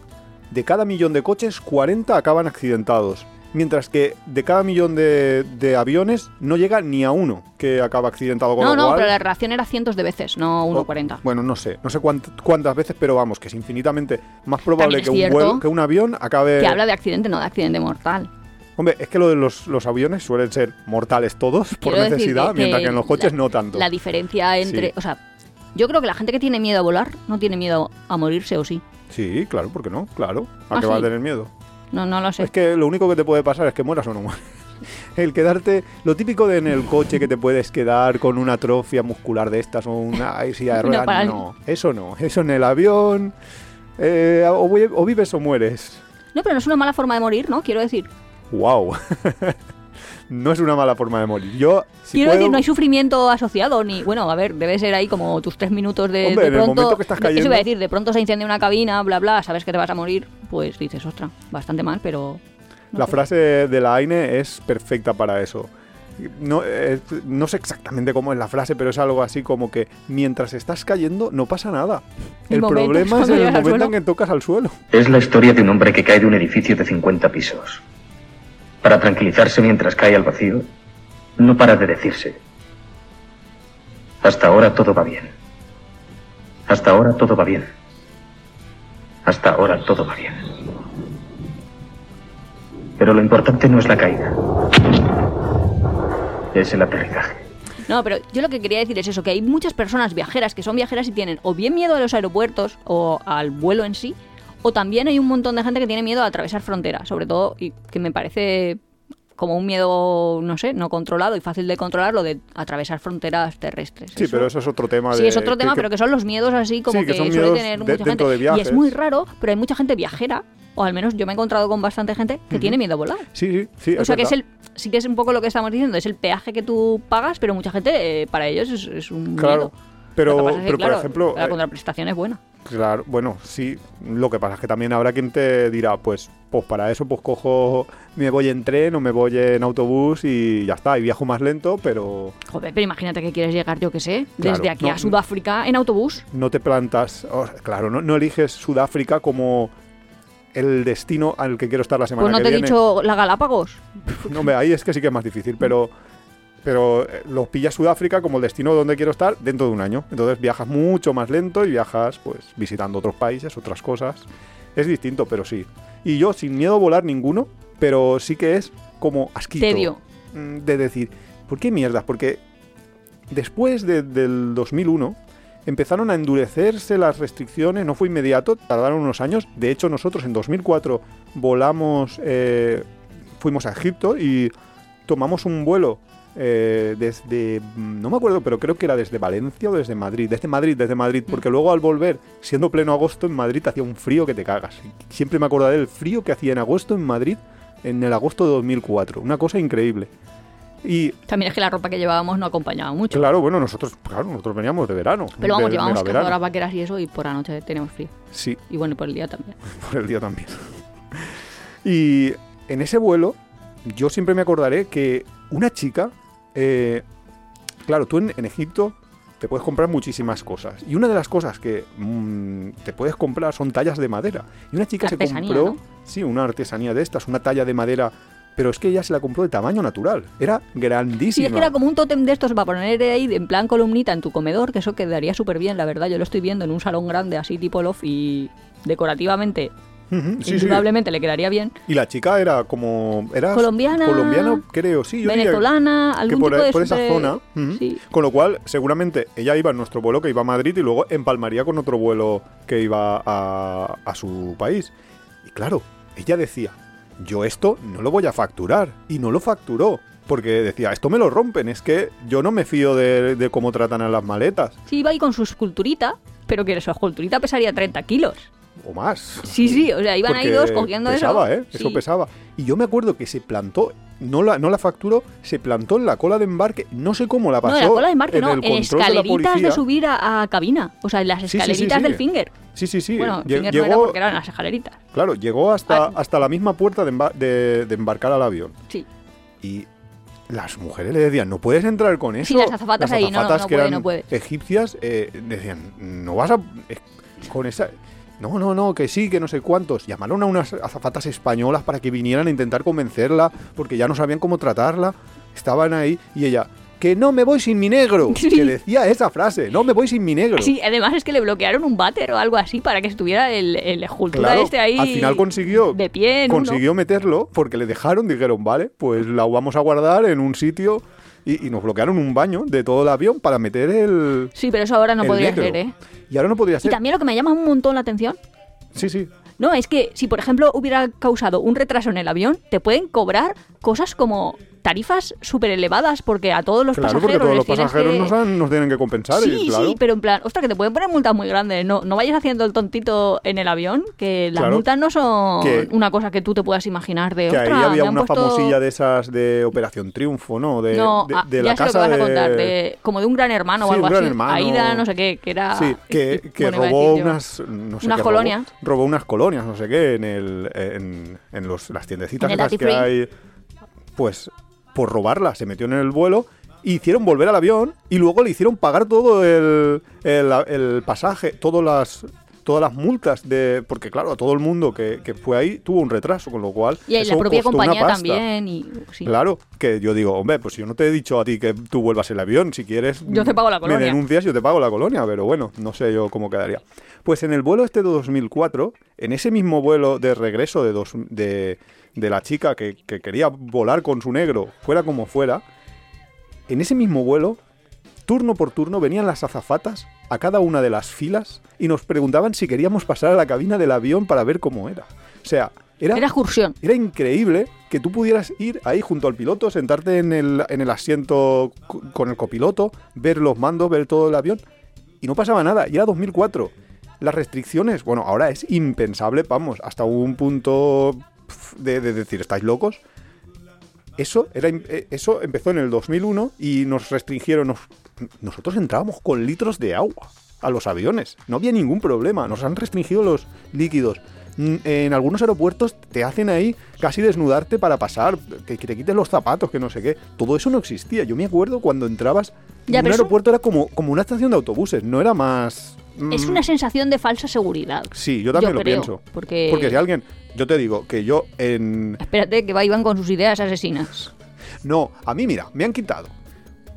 de cada millón de coches, 40 acaban accidentados. Mientras que de cada millón de, de aviones no llega ni a uno que acaba accidentado con No, lo no, cual- pero la reacción era cientos de veces, no 1.40. Bueno, no sé, no sé cuánt- cuántas veces, pero vamos, que es infinitamente más probable que un, vuelo, que un avión acabe... Que habla de accidente, no de accidente mortal. Hombre, es que lo de los, los aviones suelen ser mortales todos por Quiero necesidad, que- mientras que en los coches la- no tanto. La diferencia entre. Sí. O sea, yo creo que la gente que tiene miedo a volar no tiene miedo a morirse o sí. Sí, claro, ¿por qué no? Claro. ¿A Ah, qué va a tener miedo? No, no lo sé. Es que lo único que te puede pasar es que mueras o no mueras. El quedarte, lo típico de en el coche que te puedes quedar con una atrofia muscular de estas o una silla de ruedas, parálisis. no, eso no, eso en el avión, eh, o, o vives o mueres. No, pero no es una mala forma de morir, ¿no? Quiero decir. Wow. no es una mala forma de morir. Yo, si Quiero puedo- decir, no hay sufrimiento asociado, ni. Bueno, a ver, debe ser ahí como tus tres minutos de. Hombre, de en el pronto. momento que estás de- Eso iba a cayendo- decir, de pronto se incendia una cabina, bla, bla, sabes que te vas a morir. Pues dices, ostra, bastante mal, pero. no La sé. frase de la AINE es perfecta para eso. No, eh, no sé exactamente cómo es la frase, pero es algo así como que mientras estás cayendo no pasa nada. El El, problema es en el momento en que tocas al suelo. Es la historia de un hombre que cae de un edificio de 50 pisos. Para tranquilizarse mientras cae al vacío, no para de decirse. Hasta ahora todo va bien. Hasta ahora todo va bien. Hasta ahora todo va bien. Pero lo importante no es la caída. Es el aterrizaje. No, pero yo lo que quería decir es eso, que hay muchas personas viajeras que son viajeras y tienen o bien miedo a los aeropuertos o al vuelo en sí, o también hay un montón de gente que tiene miedo a atravesar fronteras, sobre todo, y que me parece como un miedo, no sé, no controlado y fácil de controlar, lo de atravesar fronteras terrestres. Sí, pero eso es otro tema. Sí, de- es otro tema, pero que son los miedos así como Sí, que que, son suele tener de- mucha gente. de y es muy raro, pero hay mucha gente viajera, o al menos yo me he encontrado con bastante gente que tiene miedo a volar. Sí, sí, sí. O sea que es el, sí que es un poco lo que estamos diciendo, es el peaje que tú pagas, pero mucha gente, eh, para ellos es, es un Claro. miedo. Pero, es que, pero claro, por ejemplo, la eh, contraprestación es buena. Claro, bueno, sí. Lo que pasa es que también habrá quien te dirá, pues, pues para eso, pues cojo, me voy en tren o me voy en autobús y ya está, y viajo más lento, pero Joder, pero imagínate que quieres llegar, yo que sé, Claro, desde aquí no, a Sudáfrica en autobús. no te plantas, claro, no, no eliges Sudáfrica como el destino al que quiero estar la semana Pues no que te he viene. dicho la Galápagos. No, hombre, ahí es que sí que es más difícil, pero pero eh, lo pillas Sudáfrica como el destino donde quiero estar dentro de un año. Entonces viajas mucho más lento y viajas pues visitando otros países, otras cosas. Es distinto, pero sí. Y yo sin miedo a volar ninguno, pero sí que es como asquito. Tedio. mm, De decir, ¿por qué mierdas? Porque después de- del 2001 empezaron a endurecerse las restricciones, no fue inmediato, tardaron unos años. De hecho, nosotros en 2004 volamos, eh, fuimos a Egipto y tomamos un vuelo eh, desde, no me acuerdo, pero creo que era desde Valencia o desde Madrid, desde Madrid, desde Madrid, porque luego al volver, siendo pleno agosto en Madrid, hacía un frío que te cagas. Siempre me acordaré del frío que hacía en agosto en Madrid, en el agosto de 2004, una cosa increíble. Y También es que la ropa que llevábamos no acompañaba mucho. claro, bueno, nosotros, claro, nosotros veníamos de verano. Pero vamos, de- verano. cazadoras vaqueras y eso, y por la noche tenemos frío. Sí, Y bueno, por el día también. por el día también. y en ese vuelo, yo siempre me acordaré que una chica, eh, claro, tú en, en Egipto te puedes comprar muchísimas cosas. Y una de las cosas que mm, te puedes comprar son tallas de madera. Y una chica Artesanía, se compró, ¿no? sí, una artesanía de estas, una talla de madera. Pero es que ella se la compró de tamaño natural. Era grandísima. Sí, es que era como un tótem de estos para poner ahí en plan columnita en tu comedor, que eso quedaría súper bien, la verdad. Yo lo estoy viendo en un salón grande, así tipo loft, y decorativamente, Sí. indudablemente le quedaría bien. Y la chica era como... Era Colombiana, Colombiana, creo, sí. Yo Venezolana, que algún por, tipo de por esa zona. Sí. Con lo cual, seguramente ella iba en nuestro vuelo que iba a Madrid y luego empalmaría con otro vuelo que iba a, a su país. Y claro, ella decía, yo esto no lo voy a facturar. Y no lo facturó. Porque decía, esto me lo rompen, es que yo no me fío de, de cómo tratan a las maletas. Sí, iba ahí con su esculturita, pero que su esculturita pesaría 30 kilos. O más. Sí, sí, o sea, iban ahí dos cogiendo pesaba, eso. ¿eh? Eso pesaba. Y yo me acuerdo que se plantó, no la, no la facturó, se plantó en la cola de embarque, no sé cómo la pasó. No, en la cola de embarque, en no, en de escaleritas de, subir a, a cabina. O sea, en las Sí, sí, sí, escaleritas del finger. Sí, sí, sí. Bueno, Lle- finger no era llegó, porque eran las escaleritas. claro, llegó hasta, Ah. hasta la misma puerta de, emba- de- de embarcar al avión. Sí. Y las mujeres le decían, no puedes entrar con eso. Sí, las azafatas ahí, no, no, azafatas no que puede, eran no puede. egipcias eh, decían, no vas a... eh, con esa... No, no, no, que sí, que no sé cuántos. Llamaron a unas azafatas españolas para que vinieran a intentar convencerla, porque ya no sabían cómo tratarla. Estaban ahí y ella, que no me voy sin mi negro. Sí. Que decía esa frase, no me voy sin mi negro. Sí, además es que le bloquearon un váter o algo así para que estuviera el, el escultura Claro, este ahí. al final consiguió, De pie uno. consiguió meterlo porque le dejaron, dijeron, vale, pues la vamos a guardar en un sitio y, y nos bloquearon un baño de todo el avión para meter el... Sí, pero eso ahora no podría negro. ser, ¿eh? Y ahora no podría Y ser. también lo que me llama un montón la atención. Sí, sí. No, es que si por ejemplo hubiera causado un retraso en el avión, te pueden cobrar cosas como tarifas súper elevadas porque a todos los Claro, porque pasajeros todos los pasajeros que... nos, han- nos tienen que compensar. Sí, y, claro. sí, pero en plan, ostras, que te pueden poner multas muy grandes. No, no vayas haciendo el tontito en el avión, que las Claro. multas no son Que- una cosa que tú te puedas imaginar de, Que ahí había una puesto- famosilla de esas de Operación Triunfo, ¿no? De, no, de, ah, de la casa de- contar, de, como de un gran hermano Sí, o algo así. hermano. Aida, no sé qué, que era... Sí, que, bueno, robó unas, no sé unas qué colonias. Robó, robó unas colonias, no sé qué, en, el, en, en los, las tiendecitas En el que hay. Pues por robarla se metió en el vuelo. Hicieron volver al avión y luego le hicieron pagar todo el, el, el pasaje, todas las, todas las multas de. Porque, claro, a todo el mundo que, que fue ahí tuvo un retraso, con lo cual. Y eso la propia costó una compañía pasta. también. Y, sí. Claro, que yo digo, hombre, pues yo no te he dicho a ti que tú vuelvas el avión, si quieres... Yo te pago la Me colonia. denuncias, yo te pago la colonia, pero bueno, no sé yo cómo quedaría. Pues en el vuelo este de 2004, en ese mismo vuelo de regreso de, dos, de, de la chica que, que quería volar con su negro, fuera como fuera, en ese mismo vuelo, turno por turno, venían las azafatas a cada una de las filas y nos preguntaban si queríamos pasar a la cabina del avión para ver cómo era. O sea, era, Era excursión. era increíble que tú pudieras ir ahí junto al piloto, sentarte en el, en el asiento co- con el copiloto, ver los mandos, ver todo el avión, y no pasaba nada. Y era 2004. Las restricciones, bueno, ahora es impensable, vamos, hasta un punto de, de decir, ¿estáis locos? Eso, era, eh, eso empezó en el 2001 y nos restringieron. nos- nosotros entrábamos con litros de agua a los aviones. No había ningún problema. Nos han restringido los líquidos. Mm, En algunos aeropuertos te hacen ahí casi desnudarte para pasar, que, te quites los zapatos, que no sé qué. Todo eso no existía. Yo me acuerdo cuando entrabas. Ya, un eso- aeropuerto era como, como una estación de autobuses, no era más. Es mm, una sensación de falsa seguridad. Sí, yo también lo creo, pienso. Porque... Porque si alguien. Yo te digo que yo en. Espérate, que va Iván con sus ideas asesinas. No, a mí mira, me han quitado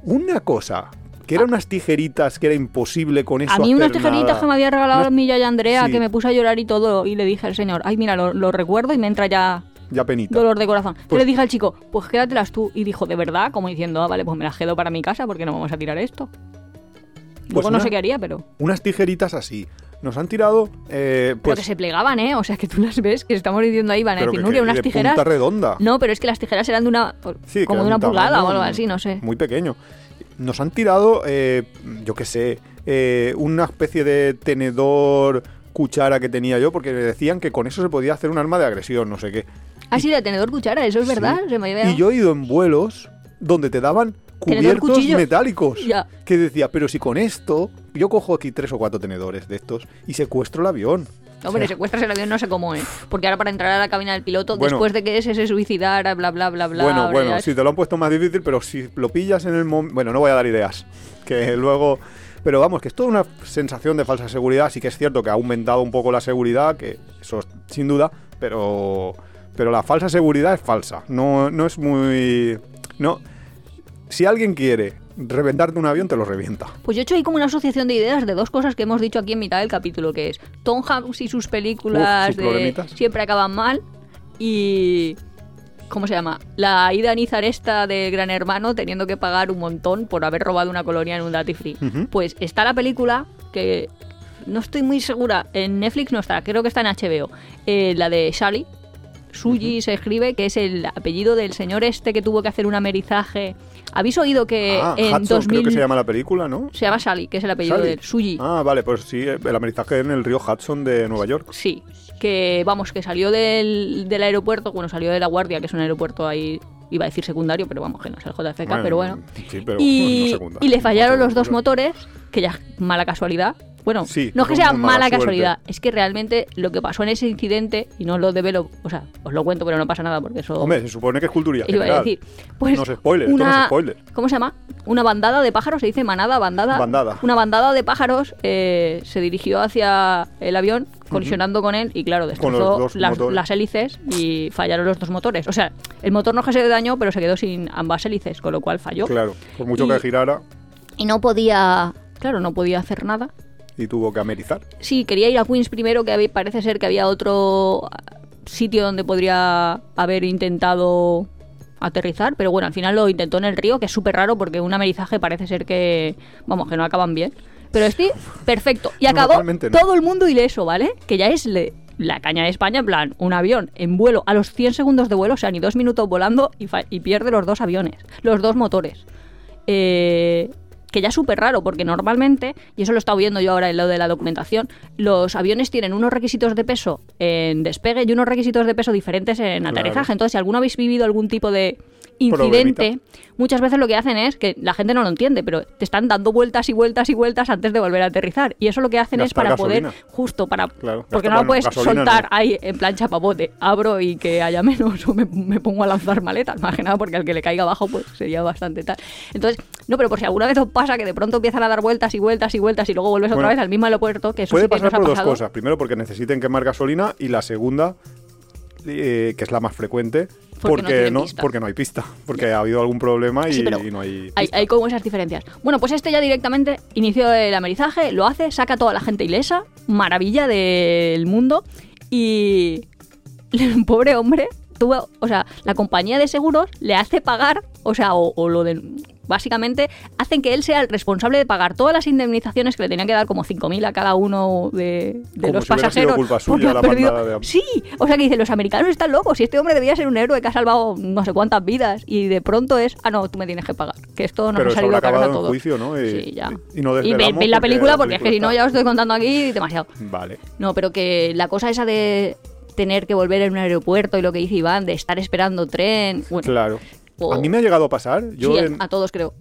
una cosa que eran unas tijeritas que era imposible con eso A mí unas tijeritas nada. que me había regalado Unas- mi Yaya Andrea, Sí. que me puse a llorar y todo, y le dije al señor, ay, mira, lo, lo recuerdo y me entra ya Ya penita. dolor de corazón. Yo Pues- le dije al chico, pues quédatelas tú. Y dijo, ¿de verdad? Como diciendo, ah, vale, pues me las quedo para mi casa porque no vamos a tirar esto. Luego no una- sé qué haría, pero... Unas tijeritas así. Nos han tirado. eh, Pero pues, que se plegaban, ¿eh? O sea, que tú las ves, que estamos diciendo ahí, van a decir, Nuria, unas de tijeras... punta redonda. No, pero es que las tijeras eran de una... Sí, como de una un pulgada o algo así, no sé. Muy pequeño. Nos han tirado, eh, yo qué sé, eh, una especie de tenedor, cuchara que tenía yo, porque decían que con eso se podía hacer un arma de agresión, no sé qué. Ah, sí, de tenedor cuchara, eso es verdad. Se me había- Y yo he ido en vuelos donde te daban cubiertos metálicos. Ya. Que decía, pero si con esto, yo cojo aquí tres o cuatro tenedores de estos y secuestro el avión. Hombre, secuestras el avión no sé cómo, ¿eh? Porque ahora para entrar a la cabina del piloto, Bueno. después de que ese se suicidara, bla, bla, bla, bla... bueno, bueno, ya- sí, te lo han puesto más difícil, pero si lo pillas en el momento... Bueno, no voy a dar ideas, que luego... Pero vamos, que es toda una sensación de falsa seguridad. Sí que es cierto que ha aumentado un poco la seguridad, que eso es sin duda, pero... Pero la falsa seguridad es falsa. No, no es muy... No... Si alguien quiere reventarte un avión, te lo revienta. Pues yo he hecho ahí como una asociación de ideas de dos cosas que hemos dicho aquí en mitad del capítulo, que es Tom Hanks y sus películas Uf, sus de siempre acaban mal y... ¿Cómo se llama? La ida a Nizar esta del Gran Hermano teniendo que pagar un montón por haber robado una colonia en un duty free. Pues está la película que no estoy muy segura, en Netflix no está, creo que está en HBO, eh, la de Sally. Suji se escribe, que es el apellido del señor este que tuvo que hacer un amerizaje. ¿Habéis oído que ah, en Hudson 2000... creo que se llama la película, ¿no? Se llama Sally, que es el apellido Sally. de Suji. Ah, vale, pues sí, el amerizaje en el río Hudson de Nueva York. Sí, que vamos, que salió del, del aeropuerto, bueno, salió de La Guardia, que es un aeropuerto ahí, iba a decir secundario, pero vamos, que no es el JFK, pero bueno. Sí, pero Y, no y le fallaron No los dos motores, que ya mala casualidad. Bueno, Sí, no es que sea una mala, casualidad, es que realmente lo que pasó en ese incidente, y no lo develo, o sea, os lo cuento, pero no pasa nada porque eso... Hombre, se supone que es cultura Iba a decir, pues No es spoiler, esto no una, es spoiler. ¿Cómo se llama? Una bandada de pájaros, se dice manada, bandada. Bandada. Una bandada de pájaros eh, se dirigió hacia el avión, colisionando con él, y claro, destrozó las, hélices y fallaron los dos motores. O sea, el motor no se dañó, pero se quedó sin ambas hélices, con lo cual falló. Claro, por mucho Y- que girara Y no podía, claro, no podía hacer nada. Y tuvo que amerizar. Sí, quería ir a Queens primero, que parece ser que había otro sitio donde podría haber intentado aterrizar, pero bueno, al final lo intentó en el río, que es súper raro porque un amerizaje parece ser que, vamos, que no acaban bien. Pero este, perfecto. Y acabó no. todo el mundo ileso, ¿vale? Que ya es le- la caña de España, en plan, un avión en vuelo a los 100 segundos de vuelo, o sea, ni dos minutos volando y, fa- y pierde los dos aviones, los dos motores. Eh, que ya es súper raro, porque normalmente, y eso lo he estado viendo yo ahora en lo de la documentación, los aviones tienen unos requisitos de peso en despegue y unos requisitos de peso diferentes en Claro. aterrizaje. Entonces, si alguno habéis vivido algún tipo de incidente, muchas veces lo que hacen es que la gente no lo entiende, pero te están dando vueltas y vueltas y vueltas antes de volver a aterrizar. Y eso lo que hacen es para poder, justo para... Claro, porque no lo puedes soltar no. ahí en plan chapapote. Abro y que haya menos o me, me pongo a lanzar maletas, más que nada porque al que le caiga abajo pues sería bastante tal. Entonces, no, pero por si alguna vez os pasa que de pronto empiezan a dar vueltas y vueltas y vueltas y luego vuelves otra vez al mismo aeropuerto, que eso Puede sí que pasar nos ha por dos pasado. cosas. Primero, porque necesiten quemar gasolina y la segunda, eh, que es la más frecuente, Porque no porque no, pista. porque no hay pista. Porque ha habido algún problema y, Sí, pero y no hay Hay, hay como esas diferencias. Bueno, pues este ya directamente inició el amerizaje, lo hace, saca a toda la gente ilesa, maravilla del mundo y el pobre hombre tuvo, o sea, la compañía de seguros le hace pagar, o sea, o, o lo de básicamente hacen que él sea el responsable de pagar todas las indemnizaciones que le tenían que dar como 5.000 a cada uno de, de Como los si sido pasajeros. culpa suya porque la de- Sí, o sea que dicen, los americanos están locos, y este hombre debía ser un héroe que ha salvado no sé cuántas vidas, y de pronto es, ah, no, tú me tienes que pagar, que esto Pero ha salido a acabado en juicio, ¿no? Y- sí, ya. y no ve- la porque película la porque es que si no ya os estoy contando aquí demasiado. Vale. No, pero que la cosa esa de tener que volver en un aeropuerto y lo que dice Iván, de estar esperando tren, bueno, Claro. o- A mí me ha llegado a pasar. Yo sí, en- a todos creo.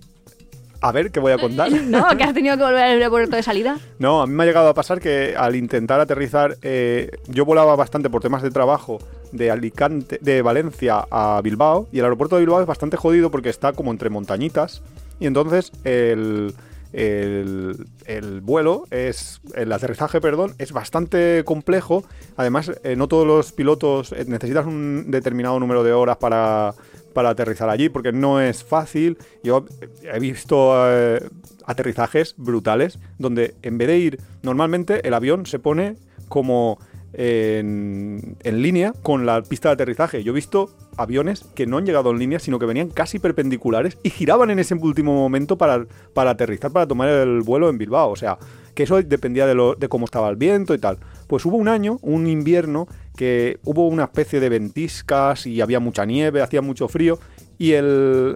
A ver, ¿qué voy a contar? No, que has tenido que volver al aeropuerto de salida. No, a mí me ha llegado a pasar que al intentar aterrizar, eh, yo volaba bastante por temas de trabajo de Alicante, de Valencia a Bilbao, y el aeropuerto de Bilbao es bastante jodido porque está como entre montañitas, y entonces el, el, el vuelo es, el aterrizaje, perdón, es bastante complejo. Además, eh, no todos los pilotos eh, necesitas un determinado número de horas para, para aterrizar allí, porque no es fácil. Yo he visto eh, aterrizajes brutales donde en vez de ir normalmente el avión se pone como en, línea con la pista de aterrizaje. Yo he visto aviones que no han llegado en línea, sino que venían casi perpendiculares y giraban en ese último momento para, para aterrizar, para tomar el vuelo en Bilbao. O sea, que eso dependía de, lo, de cómo estaba el viento y tal. Pues hubo un año, un invierno, que hubo una especie de ventiscas y había mucha nieve, hacía mucho frío y el...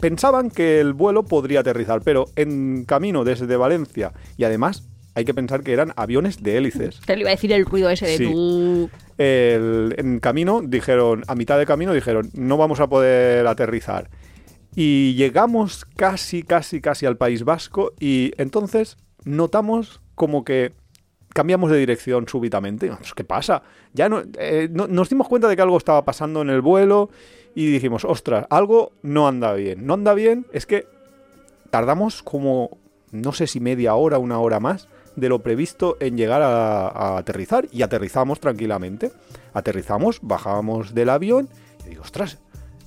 Pensaban que el vuelo podría aterrizar, pero en camino desde Valencia y además hay que pensar que eran aviones de hélices. Te lo iba a decir el ruido ese de Sí. tu... El- en camino dijeron, a mitad de camino dijeron, no vamos a poder aterrizar. Y llegamos casi, casi, casi al País Vasco y entonces notamos como que cambiamos de dirección súbitamente. ¿Qué pasa? Ya no, eh, no- nos dimos cuenta de que algo estaba pasando en el vuelo y dijimos, ostras, algo no anda bien. No anda bien, es que tardamos como, no sé si media hora, una hora más de lo previsto en llegar a, a aterrizar y aterrizamos tranquilamente. Aterrizamos, bajábamos del avión y digo, ostras,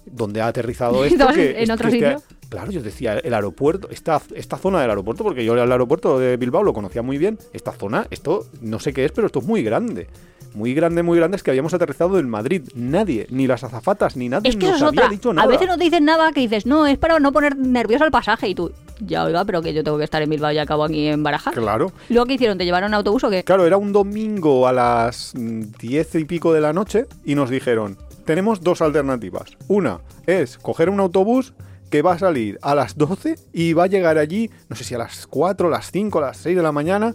¿dónde ha aterrizado esto? ¿Estabas Que- en otro que este- sitio? Claro, yo decía, el aeropuerto, esta, esta zona del aeropuerto, porque yo el aeropuerto de Bilbao lo conocía muy bien, esta zona, esto no sé qué es, pero esto es muy grande. Muy grande, muy grande, es que habíamos aterrizado en Madrid. Nadie, ni las azafatas, ni nadie Es que eso nos había otra. dicho nada. A veces no te dicen nada que dices, no, es para no poner nervioso al pasaje. Y tú, ya oiga, pero que yo tengo que estar en Bilbao y acabo aquí en Baraja. Claro. Luego, ¿qué hicieron? ¿Te llevaron en autobús o qué? Claro, era un domingo a las mm, diez y pico de la noche y nos dijeron, tenemos dos alternativas. Una es coger un autobús que va a salir a las 12 y va a llegar allí, no sé si a las 4, las 5, las 6 de la mañana.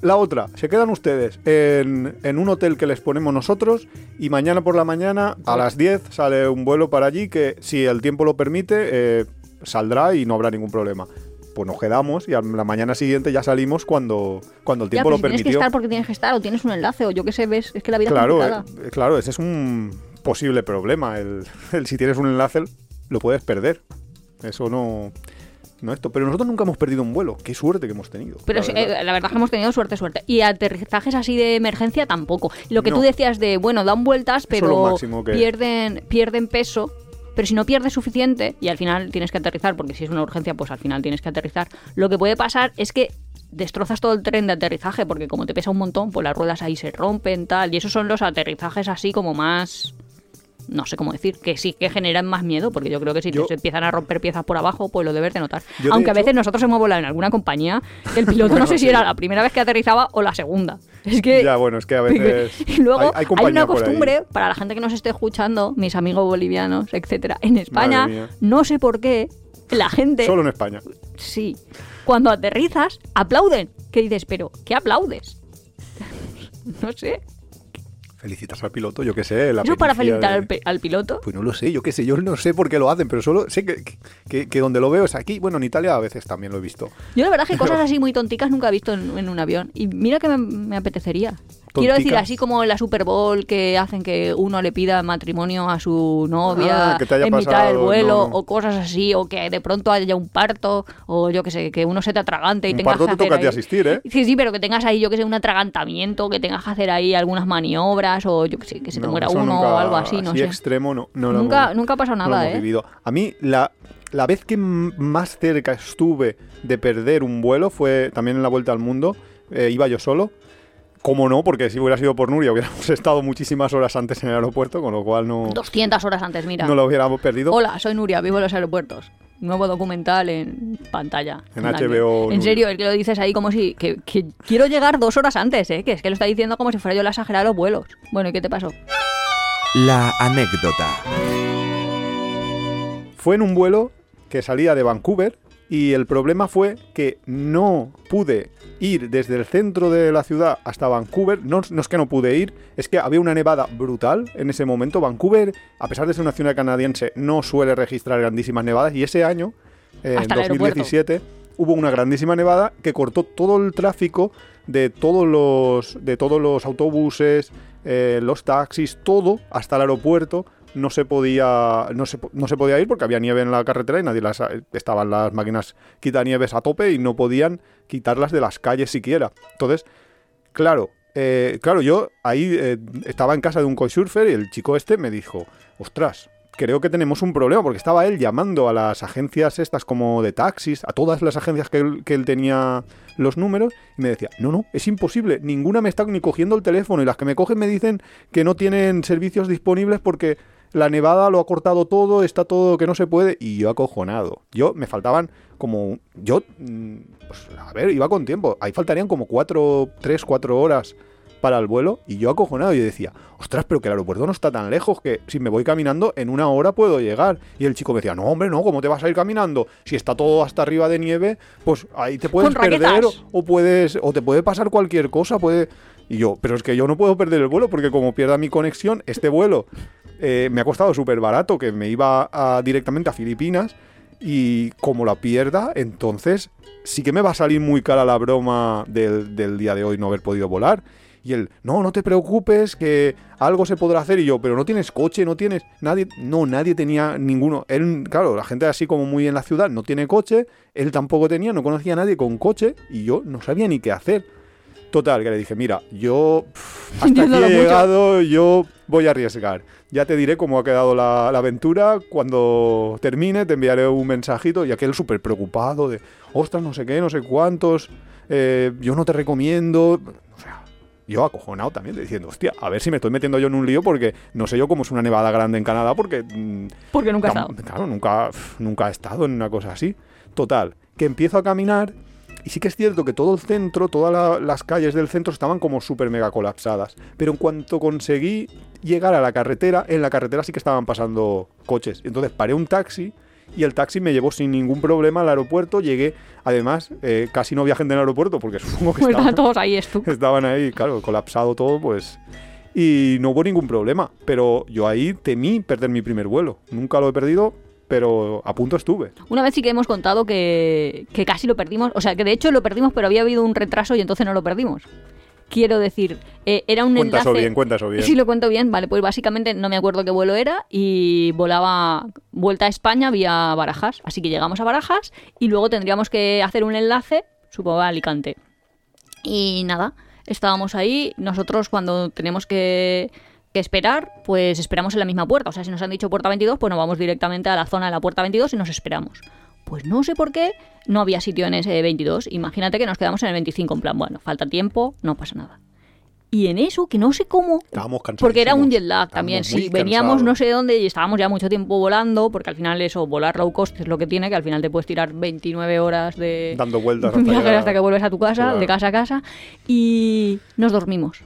La otra, se quedan ustedes en, en un hotel que les ponemos nosotros y mañana por la mañana a las 10 sale un vuelo para allí que si el tiempo lo permite eh, saldrá y no habrá ningún problema. Pues nos quedamos y a la mañana siguiente ya salimos cuando, cuando el Ya, tiempo lo si tienes que permitió. estar porque tienes que estar, o tienes un enlace, o yo qué sé, ves, es que la vida es Claro, complicada. eh, claro, ese es un posible problema. El, el si tienes un enlace, lo puedes perder. Eso no, no esto. Pero nosotros nunca hemos perdido un vuelo. Qué suerte que hemos tenido. Pero la verdad. eh, la verdad es que hemos tenido suerte, suerte. Y aterrizajes así de emergencia tampoco. Lo que No. tú decías de, bueno, dan vueltas, es pero pierden, pierden peso. Pero si no pierdes suficiente y al final tienes que aterrizar, porque si es una urgencia, pues al final tienes que aterrizar, lo que puede pasar es que destrozas todo el tren de aterrizaje, porque como te pesa un montón, pues las ruedas ahí se rompen, tal. Y esos son los aterrizajes así como más... No sé cómo decir, que sí que generan más miedo, porque yo creo que si Yo- te empiezan a romper piezas por abajo, pues lo debes de notar. De Aunque a veces nosotros hemos volado en alguna compañía, el piloto Bueno, no sé si sí. era la primera vez que aterrizaba o la segunda. Es que Ya, bueno, es que a veces. y luego hay, hay, una costumbre para la gente que nos esté escuchando, mis amigos bolivianos, etcétera. En España, no sé por qué, la gente, Solo en España. sí, cuando aterrizas, aplauden. ¿Qué dices? Pero, ¿qué aplaudes? no sé. Felicitas al piloto, yo qué sé. La ¿Eso para felicitar de- al, piloto? Pues no lo sé, yo qué sé, yo no sé por qué lo hacen, pero solo sé que, que, que donde lo veo es aquí. Bueno, en Italia a veces también lo he visto. Yo la verdad es que cosas así muy tonticas nunca he visto en, en un avión. Y mira que me, me apetecería. Quiero decir, así como en la Super Bowl que hacen que uno le pida matrimonio a su novia Ah, que te haya en mitad del pasado, vuelo no, no. o cosas así, o que de pronto haya un parto, o yo que sé, que uno se te atragante y Un tengas parto que te hacer toca asistir, ¿eh? Sí, sí, pero que tengas ahí, yo que sé, un atragantamiento, que tengas que hacer ahí algunas maniobras, o yo que sé, que se te No, muera uno nunca- o algo así, no sé. extremo no, Nunca- hemos- nunca ha pasado nada, ¿eh? vivido. A mí, la, la vez que más cerca estuve de perder un vuelo fue también en la Vuelta al Mundo. Eh, iba yo solo. Como no, porque si hubiera sido por Nuria hubiéramos estado muchísimas horas antes en el aeropuerto, con lo cual no, 200 horas antes, mira. no lo hubiéramos perdido. Hola, soy Nuria, vivo en los aeropuertos. Nuevo documental en pantalla. En HBO En serio, es que lo dices ahí como si. Que, que quiero llegar dos horas antes, ¿eh? Que es que lo está diciendo como si fuera yo la exagerada de los vuelos. Bueno, ¿y qué te pasó? La anécdota. Fue en un vuelo que salía de Vancouver y el problema fue que no pude ir desde el centro de la ciudad hasta Vancouver. No, no es que no pude ir, es que había una nevada brutal en ese momento. Vancouver, a pesar de ser una ciudad canadiense, no suele registrar grandísimas nevadas y ese año, eh, en Hasta el aeropuerto. 2017, hubo una grandísima nevada que cortó todo el tráfico de todos los, de todos los autobuses, eh, los taxis, todo hasta el aeropuerto. No se podía no se, no se podía ir porque había nieve en la carretera y nadie las estaban las máquinas quitanieves a tope y no podían quitarlas de las calles siquiera. Entonces, claro, eh, claro, yo ahí eh, estaba en casa de un couchsurfer y el chico este me dijo, ostras, creo que tenemos un problema, porque estaba él llamando a las agencias estas como de taxis, a todas las agencias que él, que él tenía los números, y me decía, no, no, es imposible, ninguna me está ni cogiendo el teléfono, y las que me cogen me dicen que no tienen servicios disponibles porque la nevada lo ha cortado todo, está todo que no se puede, y yo acojonado. Yo, me faltaban como, yo, mm, pues, a ver, iba con tiempo, ahí faltarían como cuatro, tres, cuatro horas para el vuelo y yo acojonado y decía, ostras, pero que el aeropuerto no está tan lejos que si me voy caminando en una hora puedo llegar. Y el chico me decía, no, hombre, no, ¿cómo te vas a ir caminando? Si está todo hasta arriba de nieve, pues ahí te puedes perder o, o puedes o te puede pasar cualquier cosa, puede y yo, pero es que yo no puedo perder el vuelo porque como pierda mi conexión, este vuelo eh, me ha costado súper barato, que me iba a- directamente a Filipinas y como la pierda, entonces sí que me va a salir muy cara la broma del, del día de hoy no haber podido volar. Y él, no, no te preocupes, que algo se podrá hacer. Y yo, pero no tienes coche, no tienes. Nadie. No, nadie tenía ninguno. Él, claro, la gente así como muy en la ciudad no tiene coche. Él tampoco tenía, no conocía a nadie con coche. Y yo no sabía ni qué hacer. Total, que le dije, mira, yo pff, hasta aquí he mucho. llegado, yo voy a arriesgar. Ya te diré cómo ha quedado la, la aventura. Cuando termine te enviaré un mensajito y aquel súper preocupado de, ostras, no sé qué, no sé cuántos, eh, yo no te recomiendo. O sea, yo acojonado también, diciendo, hostia, a ver si me estoy metiendo yo en un lío porque no sé yo cómo es una nevada grande en Canadá porque... mm, Porque nunca he estado. Claro, nunca, nunca he estado en una cosa así. Total, que empiezo a caminar y sí que es cierto que todo el centro, todas la- las calles del centro estaban como súper mega colapsadas. Pero en cuanto conseguí llegar a la carretera, en la carretera sí que estaban pasando coches. Entonces paré un taxi y el taxi me llevó sin ningún problema al aeropuerto. Llegué, además, eh, casi no había gente en el aeropuerto porque supongo que Pues estaban, todos ahí, esto. estaban ahí, claro, colapsado todo, pues... Y no hubo ningún problema, pero yo ahí temí perder mi primer vuelo. Nunca lo he perdido, pero a punto estuve. Una vez sí que hemos contado que, que casi lo perdimos. O sea, que de hecho lo perdimos, pero había habido un retraso y entonces no lo perdimos. Quiero decir, eh, era un Cuenta eso enlace... bien, cuenta eso bien. Sí, lo cuento bien. Vale, pues básicamente no me acuerdo qué vuelo era y volaba vuelta a España vía Barajas. Así que llegamos a Barajas y luego tendríamos que hacer un enlace, supongo, a Alicante. Y nada, estábamos ahí. Nosotros cuando tenemos que, que esperar, pues esperamos en la misma puerta. O sea, si nos han dicho puerta 22, pues nos vamos directamente a la zona de la puerta 22 y nos esperamos. Pues no sé por qué no había sitio en ese 22. Imagínate que nos quedamos en el 25 en plan, bueno, falta tiempo, no pasa nada. Y en eso, que no sé cómo, Estábamos cansados. porque era un jet lag también, sí. Veníamos no sé de dónde y estábamos ya mucho tiempo volando, porque al final eso, volar low cost es lo que tiene, que al final te puedes tirar 29 horas de Dando vueltas hasta hasta que vuelves a tu casa, Claro. de casa a casa, y nos dormimos.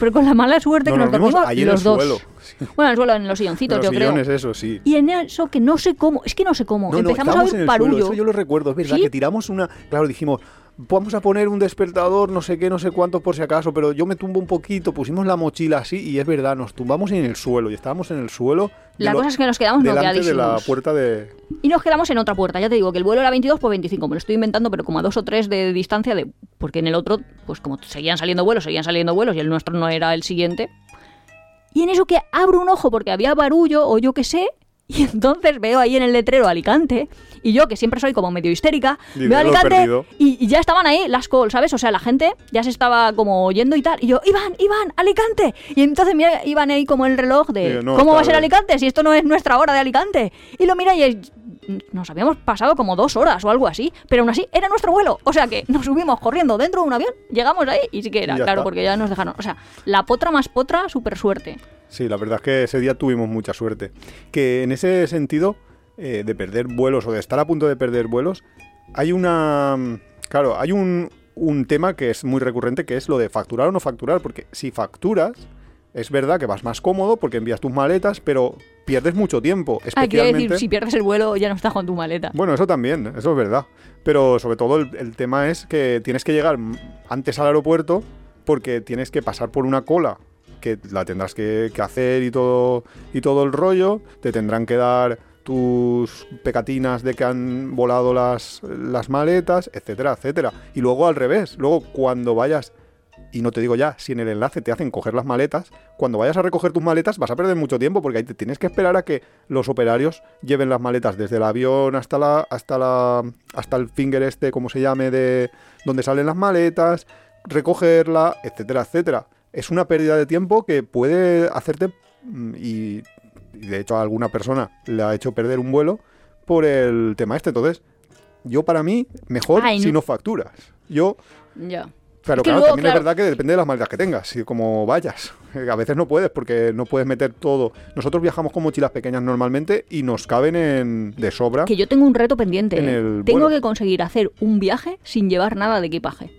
Pero con la mala suerte No, que nos nos dormimos en los dos. suelo. Bueno, en el suelo, en los silloncitos, Los yo creo. sillones, eso sí. Y en eso que no sé cómo, es que no sé cómo, No, no, empezamos a oír suelo, parullo. eso yo lo recuerdo, es verdad, ¿Sí? que tiramos una... Claro, dijimos, vamos a poner un despertador, no sé qué, no sé cuánto por si acaso, pero yo me tumbo un poquito, pusimos la mochila así y es verdad, nos tumbamos en el suelo y estábamos en el suelo... La lo- cosa es que nos quedamos delante de la puerta de... Y nos quedamos en otra puerta. Ya te digo que el vuelo era 22 por 25. Me lo estoy inventando, pero como a dos o tres de distancia. de Porque en el otro, pues como seguían saliendo vuelos, seguían saliendo vuelos y el nuestro no era el siguiente. Y en eso que abro un ojo porque había barullo o yo qué sé. Y entonces veo ahí en el letrero Alicante. Y yo, que siempre soy como medio histérica, veo "Lo he Alicante perdido". y, y ya estaban ahí las calls, ¿sabes? O sea, la gente ya se estaba como oyendo y tal. Y yo, Iván, Iván, Alicante. Y entonces mira, Iván ahí como el reloj de, no, ¿cómo va a ser. Alicante si esto no es nuestra hora de Alicante? Y lo mira y es- nos habíamos pasado como dos horas o algo así, pero aún así era nuestro vuelo. O sea que nos subimos corriendo dentro de un avión, llegamos ahí y sí que era, claro, está. porque ya nos dejaron. O sea, la potra más potra, súper suerte. Sí, la verdad es que ese día tuvimos mucha suerte. Que en ese sentido, eh, de perder vuelos o de estar a punto de perder vuelos, hay una... Claro, hay un, un tema que es muy recurrente, que es lo de facturar o no facturar, porque si facturas, es verdad que vas más cómodo porque envías tus maletas, pero pierdes mucho tiempo, Ah, quiero especialmente... decir, si pierdes el vuelo ya no estás con tu maleta. Bueno, eso también, eso es verdad. Pero sobre todo el, el tema es que tienes que llegar antes al aeropuerto porque tienes que pasar por una cola que la tendrás que, que hacer y todo, y todo el rollo. Te tendrán que dar tus pecatinas de que han volado las, las maletas, etcétera, etcétera. Y luego al revés, luego cuando vayas, y no te digo ya, si en el enlace te hacen coger las maletas, cuando vayas a recoger tus maletas vas a perder mucho tiempo porque ahí te tienes que esperar a que los operarios lleven las maletas desde el avión hasta la hasta la hasta el finger este, como se llame, de donde salen las maletas, recogerla, etcétera, etcétera. Es una pérdida de tiempo que puede hacerte mm, y y de hecho a alguna persona le ha hecho perder un vuelo por el tema este. Entonces, yo para mí, mejor Ay, si no. no facturas. Yo, Ya. Pero Es que claro, luego, también claro- es verdad que depende de las maletas que tengas, si como vayas. Eh, A veces no puedes porque no puedes meter todo. Nosotros viajamos con mochilas pequeñas normalmente y nos caben en, de sobra. Que yo tengo un reto pendiente. En el Tengo vuelo. que conseguir hacer un viaje sin llevar nada de equipaje.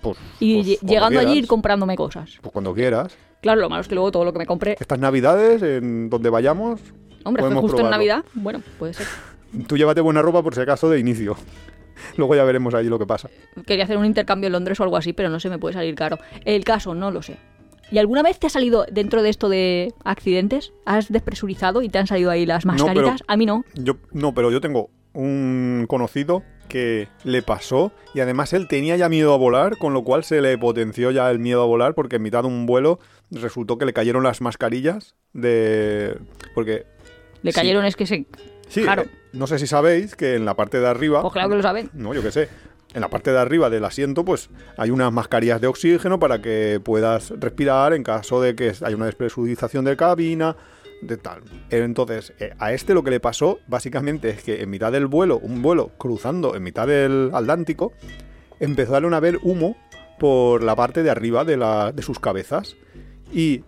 Pues, Y pues llegando allí ir comprándome cosas. Pues cuando quieras. Claro, lo malo es que luego todo lo que me compre. Estas navidades, en donde vayamos, Hombre, justo en. Navidad. Bueno, puede ser. tú llévate buena ropa por si acaso de inicio. Luego ya veremos allí lo que pasa. Quería hacer un intercambio en Londres o algo así, pero no se me puede salir caro. El caso, no lo sé. ¿Y alguna vez te ha salido dentro de esto de accidentes? ¿Has despresurizado y te han salido ahí las No, mascaritas? A mí no. Yo, no, pero yo tengo un conocido que le pasó y además él tenía ya miedo a volar, con lo cual se le potenció ya el miedo a volar porque en mitad de un vuelo resultó que le cayeron las mascarillas de... porque... Le Sí. cayeron, es que se. Sí, Claro. No sé si sabéis que en la parte de arriba... Pues claro que lo saben. No, yo qué sé. En la parte de arriba del asiento, pues hay unas mascarillas de oxígeno para que puedas respirar en caso de que haya una despresurización de cabina, de tal. Entonces, eh, a este lo que le pasó, básicamente, es que en mitad del vuelo, un vuelo cruzando en mitad del Atlántico, empezaron a ver humo por la parte de arriba de, la- de sus cabezas. Y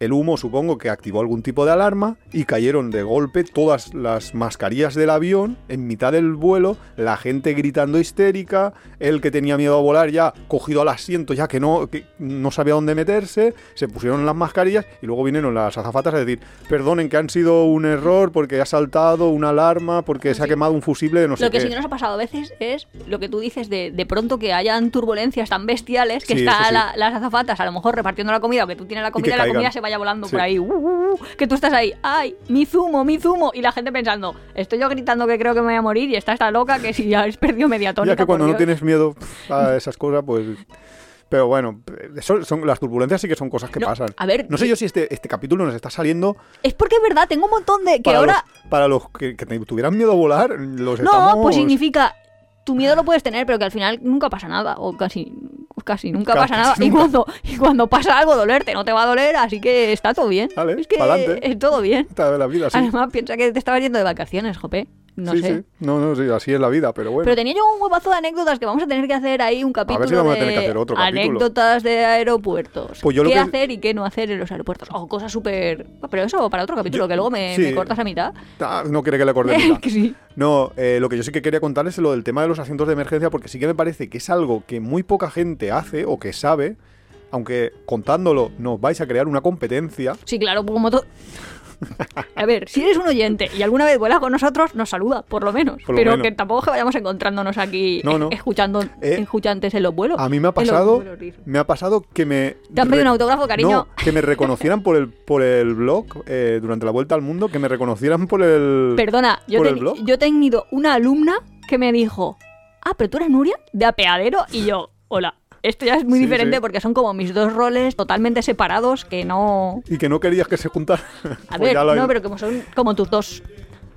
el humo supongo que activó algún tipo de alarma y cayeron de golpe todas las mascarillas del avión en mitad del vuelo, la gente gritando histérica, el que tenía miedo a volar ya cogido al asiento ya que no, que no sabía dónde meterse, se pusieron las mascarillas y luego vinieron las azafatas a decir, perdonen que han sido un error porque ha saltado una alarma, porque se ha quemado un fusible de no sé Lo que qué. sí que nos ha pasado a veces es lo que tú dices de, de pronto que hayan turbulencias tan bestiales que Sí, está eso sí. la- las azafatas a lo mejor repartiendo la comida o que tú tienes la comida y, la caigan. comida se vaya volando Sí. por ahí. uh, uh, uh, que tú estás ahí, ¡ay! ¡Mi zumo, mi zumo! Y la gente pensando, estoy yo gritando que creo que me voy a morir y está esta loca que si ya has perdido media tónica. Ya que cuando no Dios". tienes miedo a esas cosas, pues... Pero bueno, eso son, las turbulencias sí que son cosas que No, pasan. a ver, no sé yo si este, este capítulo nos está saliendo Es porque es verdad, tengo un montón de... que para, ahora... los, para los que, tuvieran miedo a volar, los No, estamos... pues significa... Tu miedo lo puedes tener, pero que al final nunca pasa nada. O casi, casi nunca Casi pasa nada. Y cuando, y cuando pasa algo, dolerte no te va a doler, así que está todo bien. Vale, es que es todo bien. Esta es la vida, sí. Además, piensa que te estabas yendo de vacaciones, Jope. No sí, sé. sí. No, no, sí, así es la vida, pero bueno. Pero tenía yo un huevazo de anécdotas que vamos a tener que hacer ahí un capítulo si vamos a tener que hacer otro capítulo. anécdotas de aeropuertos. Pues yo lo ¿Qué que- hacer y qué no hacer en los aeropuertos? O cosas súper... Pero eso para otro capítulo, Yo- que luego me, sí. me cortas a mitad. Ah, no quiere que le acorde mitad. sí. No, eh, lo que yo sí que quería contar es lo del tema de los asientos de emergencia, porque sí que me parece que es algo que muy poca gente hace o que sabe, aunque contándolo nos vais a crear una competencia. Sí, claro, como todo. A ver, si eres un oyente y alguna vez vuelas con nosotros, nos saluda, por lo menos. Por lo Pero menos. que tampoco que vayamos encontrándonos aquí No, no. escuchando Eh, escuchantes en los vuelos. A mí me ha pasado, me ha pasado que me... ¿Te pedido un autógrafo, cariño? No, que me reconocieran por el, por el blog eh, durante la vuelta al mundo, que me reconocieran por el... Perdona, yo, ¿Por te- el blog? yo he tenido una alumna que me dijo, ah, pero tú eres Nuria, de apeadero, y yo, hola. Esto ya es muy Sí, diferente sí. porque son como mis dos roles totalmente separados que no... Y que no querías que se juntaran. A Pues ver, no, pero como son como tus dos...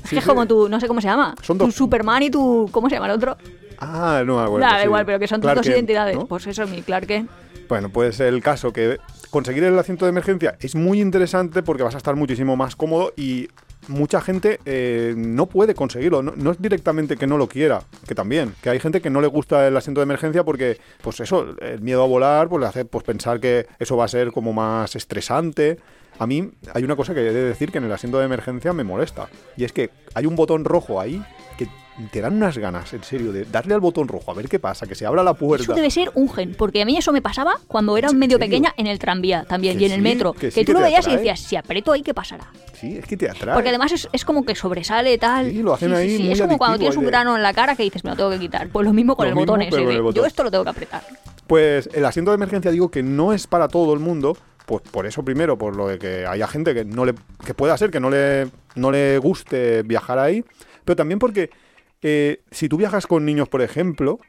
Es que es como tu, no sé cómo se llama. Son tu dos- Superman y tu... ¿Cómo se llama el otro? Ah, no, bueno, Nada, da sí. igual, pero que son tus dos Kent, identidades. ¿no? Pues eso, mi Clark Kent. Bueno, pues el caso que conseguir el asiento de emergencia es muy interesante porque vas a estar muchísimo más cómodo y mucha gente eh, no puede conseguirlo. No, es directamente que no lo quiera, que también, que hay gente que no le gusta el asiento de emergencia porque, pues eso, el miedo a volar, pues le hace pues, pensar que eso va a ser como más estresante. A mí hay una cosa que he de decir que en el asiento de emergencia me molesta y es que hay un botón rojo ahí te dan unas ganas, en serio, de darle al botón rojo a ver qué pasa, que se abra la puerta. Eso debe ser un gen, porque a mí eso me pasaba cuando era medio serio? pequeña en el tranvía también Que y en el metro. que tú que lo veías y decías, si aprieto ahí, ¿qué pasará? Sí, es que te atrae. Porque además es, es como que sobresale tal. Sí, lo hacen ahí muy Es como cuando tienes un grano en la cara que dices, me lo tengo que quitar. Pues lo mismo con Lo el mismo, botón ese. el botón. Yo esto lo tengo que apretar. Pues el asiento de emergencia digo que no es para todo el mundo. Pues por eso primero, por lo de que haya gente que no le. que pueda ser que no le. no le guste viajar ahí. Pero también porque eh, si tú viajas con niños, por ejemplo,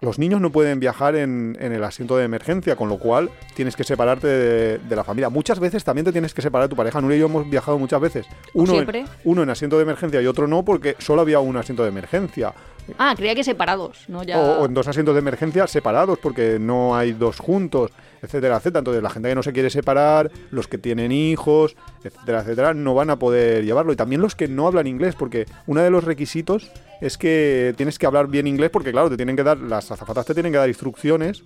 los niños no pueden viajar en, en el asiento de emergencia, con lo cual tienes que separarte de, de la familia. Muchas veces también te tienes que separar de tu pareja. Nuria y yo hemos viajado muchas veces. Uno siempre. en, uno en asiento de emergencia y otro no, porque solo había un asiento de emergencia. Ah, creía que separados, ¿no? Ya... O, o en dos asientos de emergencia separados porque no hay dos juntos, etcétera, etcétera. Entonces la gente que no se quiere separar, los que tienen hijos, etcétera, etcétera, no van a poder llevarlo. Y también los que no hablan inglés, porque uno de los requisitos es que tienes que hablar bien inglés porque claro, te tienen que dar, las azafatas te tienen que dar instrucciones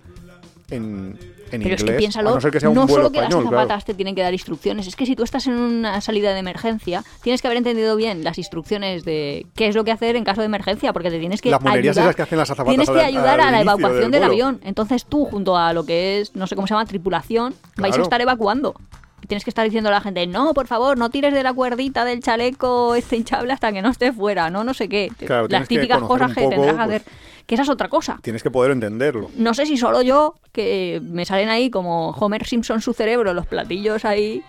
en, en Pero inglés. es que piénsalo, a no ser que sea un no vuelo solo que las claro. azafatas te tienen que dar instrucciones, es que si tú estás en una salida de emergencia, tienes que haber entendido bien las instrucciones de qué es lo que hacer en caso de emergencia, porque te tienes que Las ayudar, esas que hacen las tienes que ayudar al a la evacuación del avión. Entonces tú, junto a lo que es, no sé cómo se llama, tripulación, vais a estar evacuando. Y tienes que estar diciendo a la gente, no, por favor, no tires de la cuerdita del chaleco este hinchable hasta que no esté fuera, no, no sé qué. Claro, las típicas cosas que poco, tendrás que pues- hacer. Que esa es otra cosa. Tienes que poder entenderlo. No sé si solo yo, que me salen ahí como Homer Simpson su cerebro, los platillos ahí.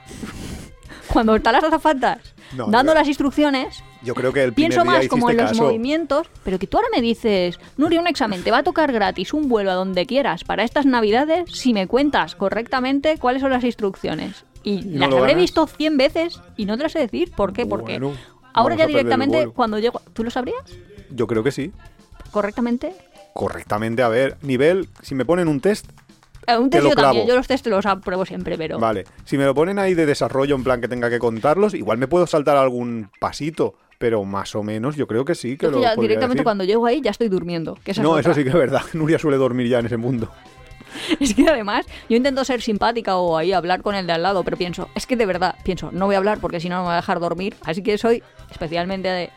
Cuando están las azafatas No, dando yo- las instrucciones, Yo creo que el pienso más como en los caso. movimientos, pero que tú ahora me dices, Nuria, un examen, te va a tocar gratis un vuelo a donde quieras para estas navidades si me cuentas correctamente cuáles son las instrucciones. Y no las habré ganas? visto 100 veces y no te las sé decir. ¿Por qué? Porque Bueno, ahora ya directamente cuando llego... ¿Tú lo sabrías? Yo creo que sí. ¿Correctamente? Correctamente, a ver, nivel, si me ponen un test, Eh, un Te test lo yo también, yo los test los apruebo siempre, pero... vale. Si me lo ponen ahí de desarrollo, en plan que tenga que contarlos, igual me puedo saltar algún pasito, pero más o menos yo creo que sí que Yo lo ya directamente decir. cuando llego ahí ya estoy durmiendo. Que esa es No, eso sí que es verdad. Nuria suele dormir ya en ese mundo. Es que además yo intento ser simpática o ahí hablar con el de al lado, pero pienso, es que de verdad, pienso, no voy a hablar porque si no me va a dejar dormir. Así que soy especialmente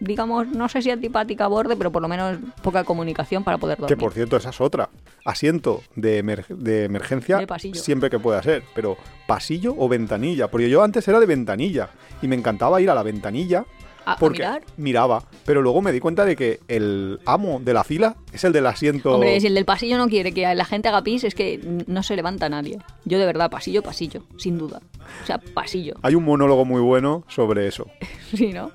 digamos, no sé si antipática a borde, pero por lo menos poca comunicación para poder dormir. Que por cierto, esa es otra. Asiento de, emer- de emergencia De pasillo. siempre que pueda ser, pero pasillo o ventanilla. Porque yo antes era de ventanilla y me encantaba ir a la ventanilla ¿A- a porque mirar? miraba. Pero luego me di cuenta de que el amo de la fila es el del asiento. Hombre, si el del pasillo no quiere que la gente haga pis, es que no se levanta nadie. Yo de verdad, pasillo, pasillo, sin duda. O sea, pasillo. Hay un monólogo muy bueno sobre eso. Sí, ¿no?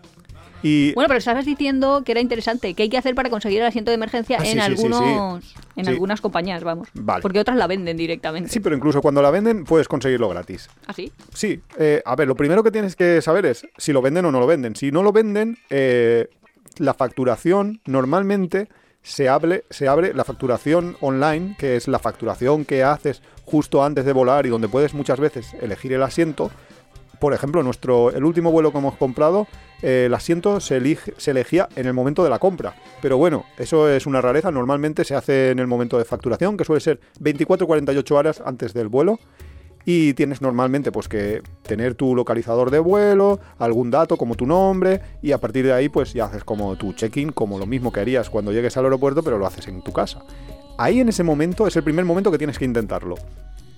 Y Bueno, pero estabas diciendo que era interesante. ¿Qué hay que hacer para conseguir el asiento de emergencia Ah, sí, en sí, sí, sí. algunos, en Sí. algunas compañías, vamos? Vale. Porque otras la venden directamente. sí, pero incluso cuando la venden puedes conseguirlo gratis. ¿Así? Sí, eh, a ver, lo primero que tienes que saber es si lo venden o no lo venden. Si no lo venden, eh, la facturación normalmente se abre, se abre la facturación online, que es la facturación que haces justo antes de volar y donde puedes muchas veces elegir el asiento. Por ejemplo, nuestro, el último vuelo que hemos comprado, eh, el asiento se, elegía en el momento de la compra. Pero bueno, eso es una rareza. Normalmente se hace en el momento de facturación, que suele ser 24-48 horas antes del vuelo. Y tienes normalmente pues que tener tu localizador de vuelo, algún dato como tu nombre y a partir de ahí pues ya haces como tu check-in, como lo mismo que harías cuando llegues al aeropuerto, pero lo haces en tu casa. Ahí en ese momento es el primer momento que tienes que intentarlo.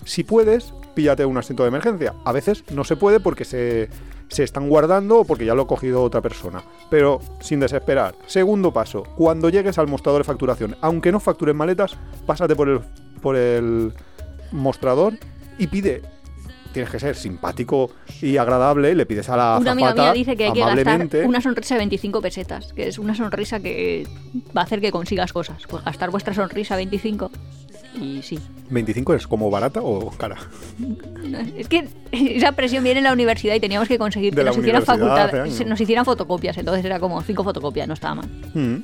Si puedes, píllate un asiento de emergencia. A veces no se puede porque se, se están guardando o porque ya lo ha cogido otra persona. Pero sin desesperar. Segundo paso, cuando llegues al mostrador de facturación, aunque no factures maletas, pásate por el, por el mostrador y pide. Tienes que ser simpático y agradable, le pides a la Una amiga mía dice que hay que gastar una sonrisa de 25 pesetas, que es una sonrisa que va a hacer que consigas cosas. Pues gastar vuestra sonrisa 25 y sí. 25 es como barata o cara. Es que esa presión viene en la universidad y teníamos que conseguir que nos hicieran facultad, nos hicieran fotocopias, entonces era como cinco fotocopias, no estaba mal. Mm.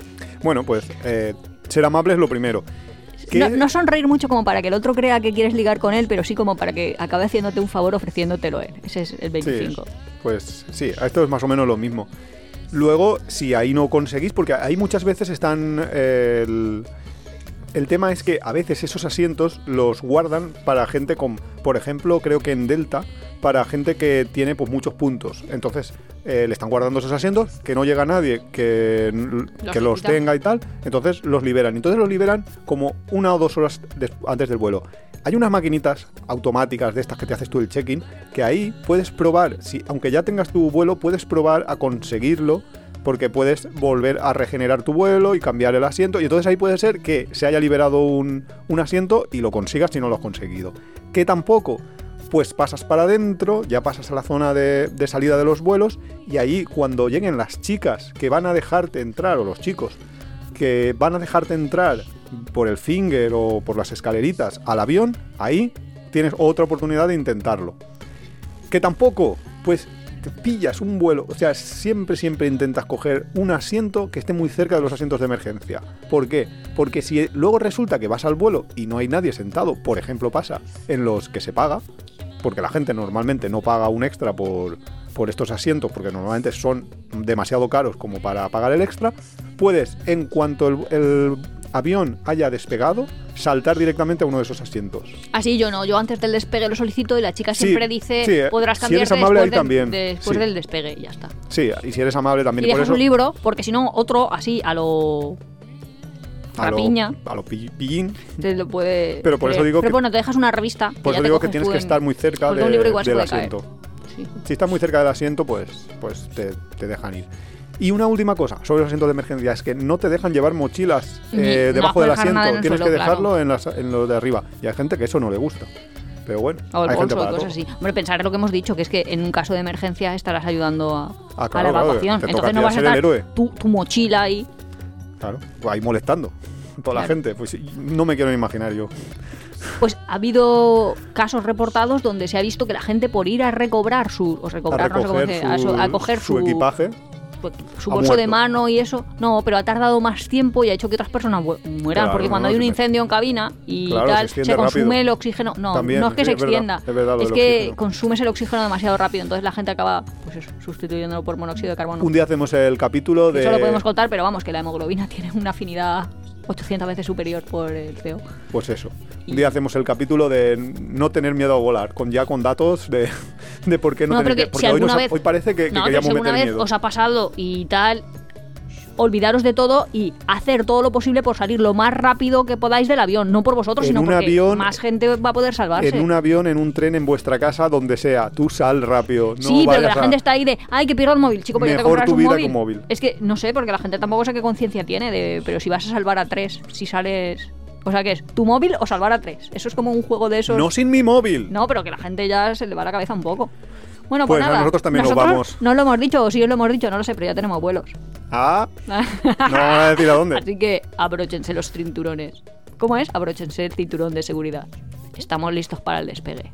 Bueno, pues eh, ser amable es lo primero. ¿Qué- No, no sonreír mucho como para que el otro crea que quieres ligar con él, pero sí como para que acabe haciéndote un favor ofreciéndotelo él. Ese es el 25. Sí, pues sí, esto es más o menos lo mismo. Luego, si ahí no conseguís, porque ahí muchas veces están... eh, el, el tema es que a veces esos asientos los guardan para gente con, por ejemplo, creo que en Delta, para gente que tiene pues muchos puntos. Entonces, eh, le están guardando esos asientos, que no llega nadie que, que los tenga y tal, entonces los liberan. Entonces los liberan como una o dos horas antes del vuelo. Hay unas maquinitas automáticas de estas que te haces tú el check-in, que ahí puedes probar, si, aunque ya tengas tu vuelo, puedes probar a conseguirlo, porque puedes volver a regenerar tu vuelo y cambiar el asiento, y entonces ahí puede ser que se haya liberado un, un asiento y lo consigas si no lo has conseguido. Que tampoco, pues pasas para adentro, ya pasas a la zona de, de salida de los vuelos, y ahí cuando lleguen las chicas que van a dejarte entrar, o los chicos, que van a dejarte entrar por el finger o por las escaleritas al avión, ahí tienes otra oportunidad de intentarlo. Que tampoco, pues pillas un vuelo, o sea, siempre, siempre intentas coger un asiento que esté muy cerca de los asientos de emergencia. ¿Por qué? Porque si luego resulta que vas al vuelo y no hay nadie sentado, por ejemplo pasa en los que se paga, porque la gente normalmente no paga un extra por, por estos asientos, porque normalmente son demasiado caros como para pagar el extra, puedes, en cuanto el avión haya despegado, saltar directamente a uno de esos asientos. Así yo no, yo antes del despegue lo solicito y la chica Sí, siempre dice sí, eh, podrás si cambiarte eres amable, después, ahí del- también, después sí. del despegue y ya está. Sí, y si eres amable también Y por dejas eso. un libro, porque si no, otro así a lo a lo, rapiña. a lo pi- pillín. te lo puede. Pero por eso digo Pero que- bueno, te dejas una revista. Por eso te digo que tienes que en- estar muy cerca de- del asiento. Si estás muy cerca del asiento, pues, pues te, te dejan ir. Y una última cosa sobre los asientos de emergencia es que no te dejan llevar mochilas eh, no debajo del asiento. Tienes suelo, que claro. dejarlo en, las- en lo de arriba. Y hay gente que eso no le gusta. Pero bueno, O el hay gente bolso, para cosas todo. así. Hombre, pensar lo que hemos dicho, que es que en un caso de emergencia estarás ayudando a, Ah, a claro, la claro, evacuación. toca Entonces no a vas a estar tu, tu mochila ahí. Claro, pues ahí molestando. Toda la Claro. gente. Pues no me quiero imaginar yo. Pues ha habido casos reportados donde se ha visto que la gente por ir a recobrar su. O A recobrar, no sé cómo se dice, a, su, a coger su equipaje. Pues, su bolso de mano y eso. No, pero ha tardado más tiempo y ha hecho que otras personas mu- mueran. Claro, porque cuando no, hay un incendio en cabina y Claro, tal, se, consume rápido. el oxígeno. No, También, no es que se verdad, extienda. es verdad que oxígeno. consumes el oxígeno demasiado rápido. Entonces la gente acaba pues eso, sustituyéndolo por monóxido de carbono. Un día hacemos el capítulo de. Eso lo podemos contar, pero vamos, que la hemoglobina tiene una afinidad 800 veces superior por el CO. Pues eso. Un día hacemos el capítulo de no tener miedo a volar, con ya con datos de, de por qué no, No, tener que que. Porque si hoy, nos vez- hoy parece que, que no, pero queríamos meter vez miedo. os ha pasado y tal, olvidaros de todo y hacer todo lo posible por salir lo más rápido que podáis del avión. No por vosotros, En sino un porque avión- más gente va a poder salvarse. En un avión, en un tren, en vuestra casa, donde sea. Tú sal rápido. No sí, pero que la a- gente está ahí de, ay, que pierdo el móvil, chico, pero ya te Mejor comprarás tu un vida móvil. que. Es que no sé, porque la gente tampoco sé qué conciencia tiene de, pero si vas a salvar a tres, si sales, o sea, ¿qué es? ¿Tu móvil o salvar a tres? Eso es como un juego de esos. No sin mi móvil. No, pero que la gente ya se le va la cabeza un poco. Bueno, pues, Pues a nada. nosotros también nos vamos. No lo hemos dicho, o si os lo hemos dicho, no lo sé, pero ya tenemos vuelos. Ah, no vamos a decir a dónde. Así que abróchense los cinturones. ¿Cómo es? Abróchense el cinturón de seguridad. Estamos listos para el despegue.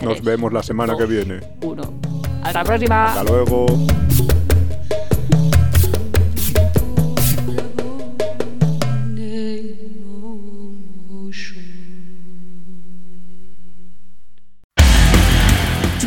Nos vemos la semana que viene. Uno. Hasta la próxima. Hasta luego.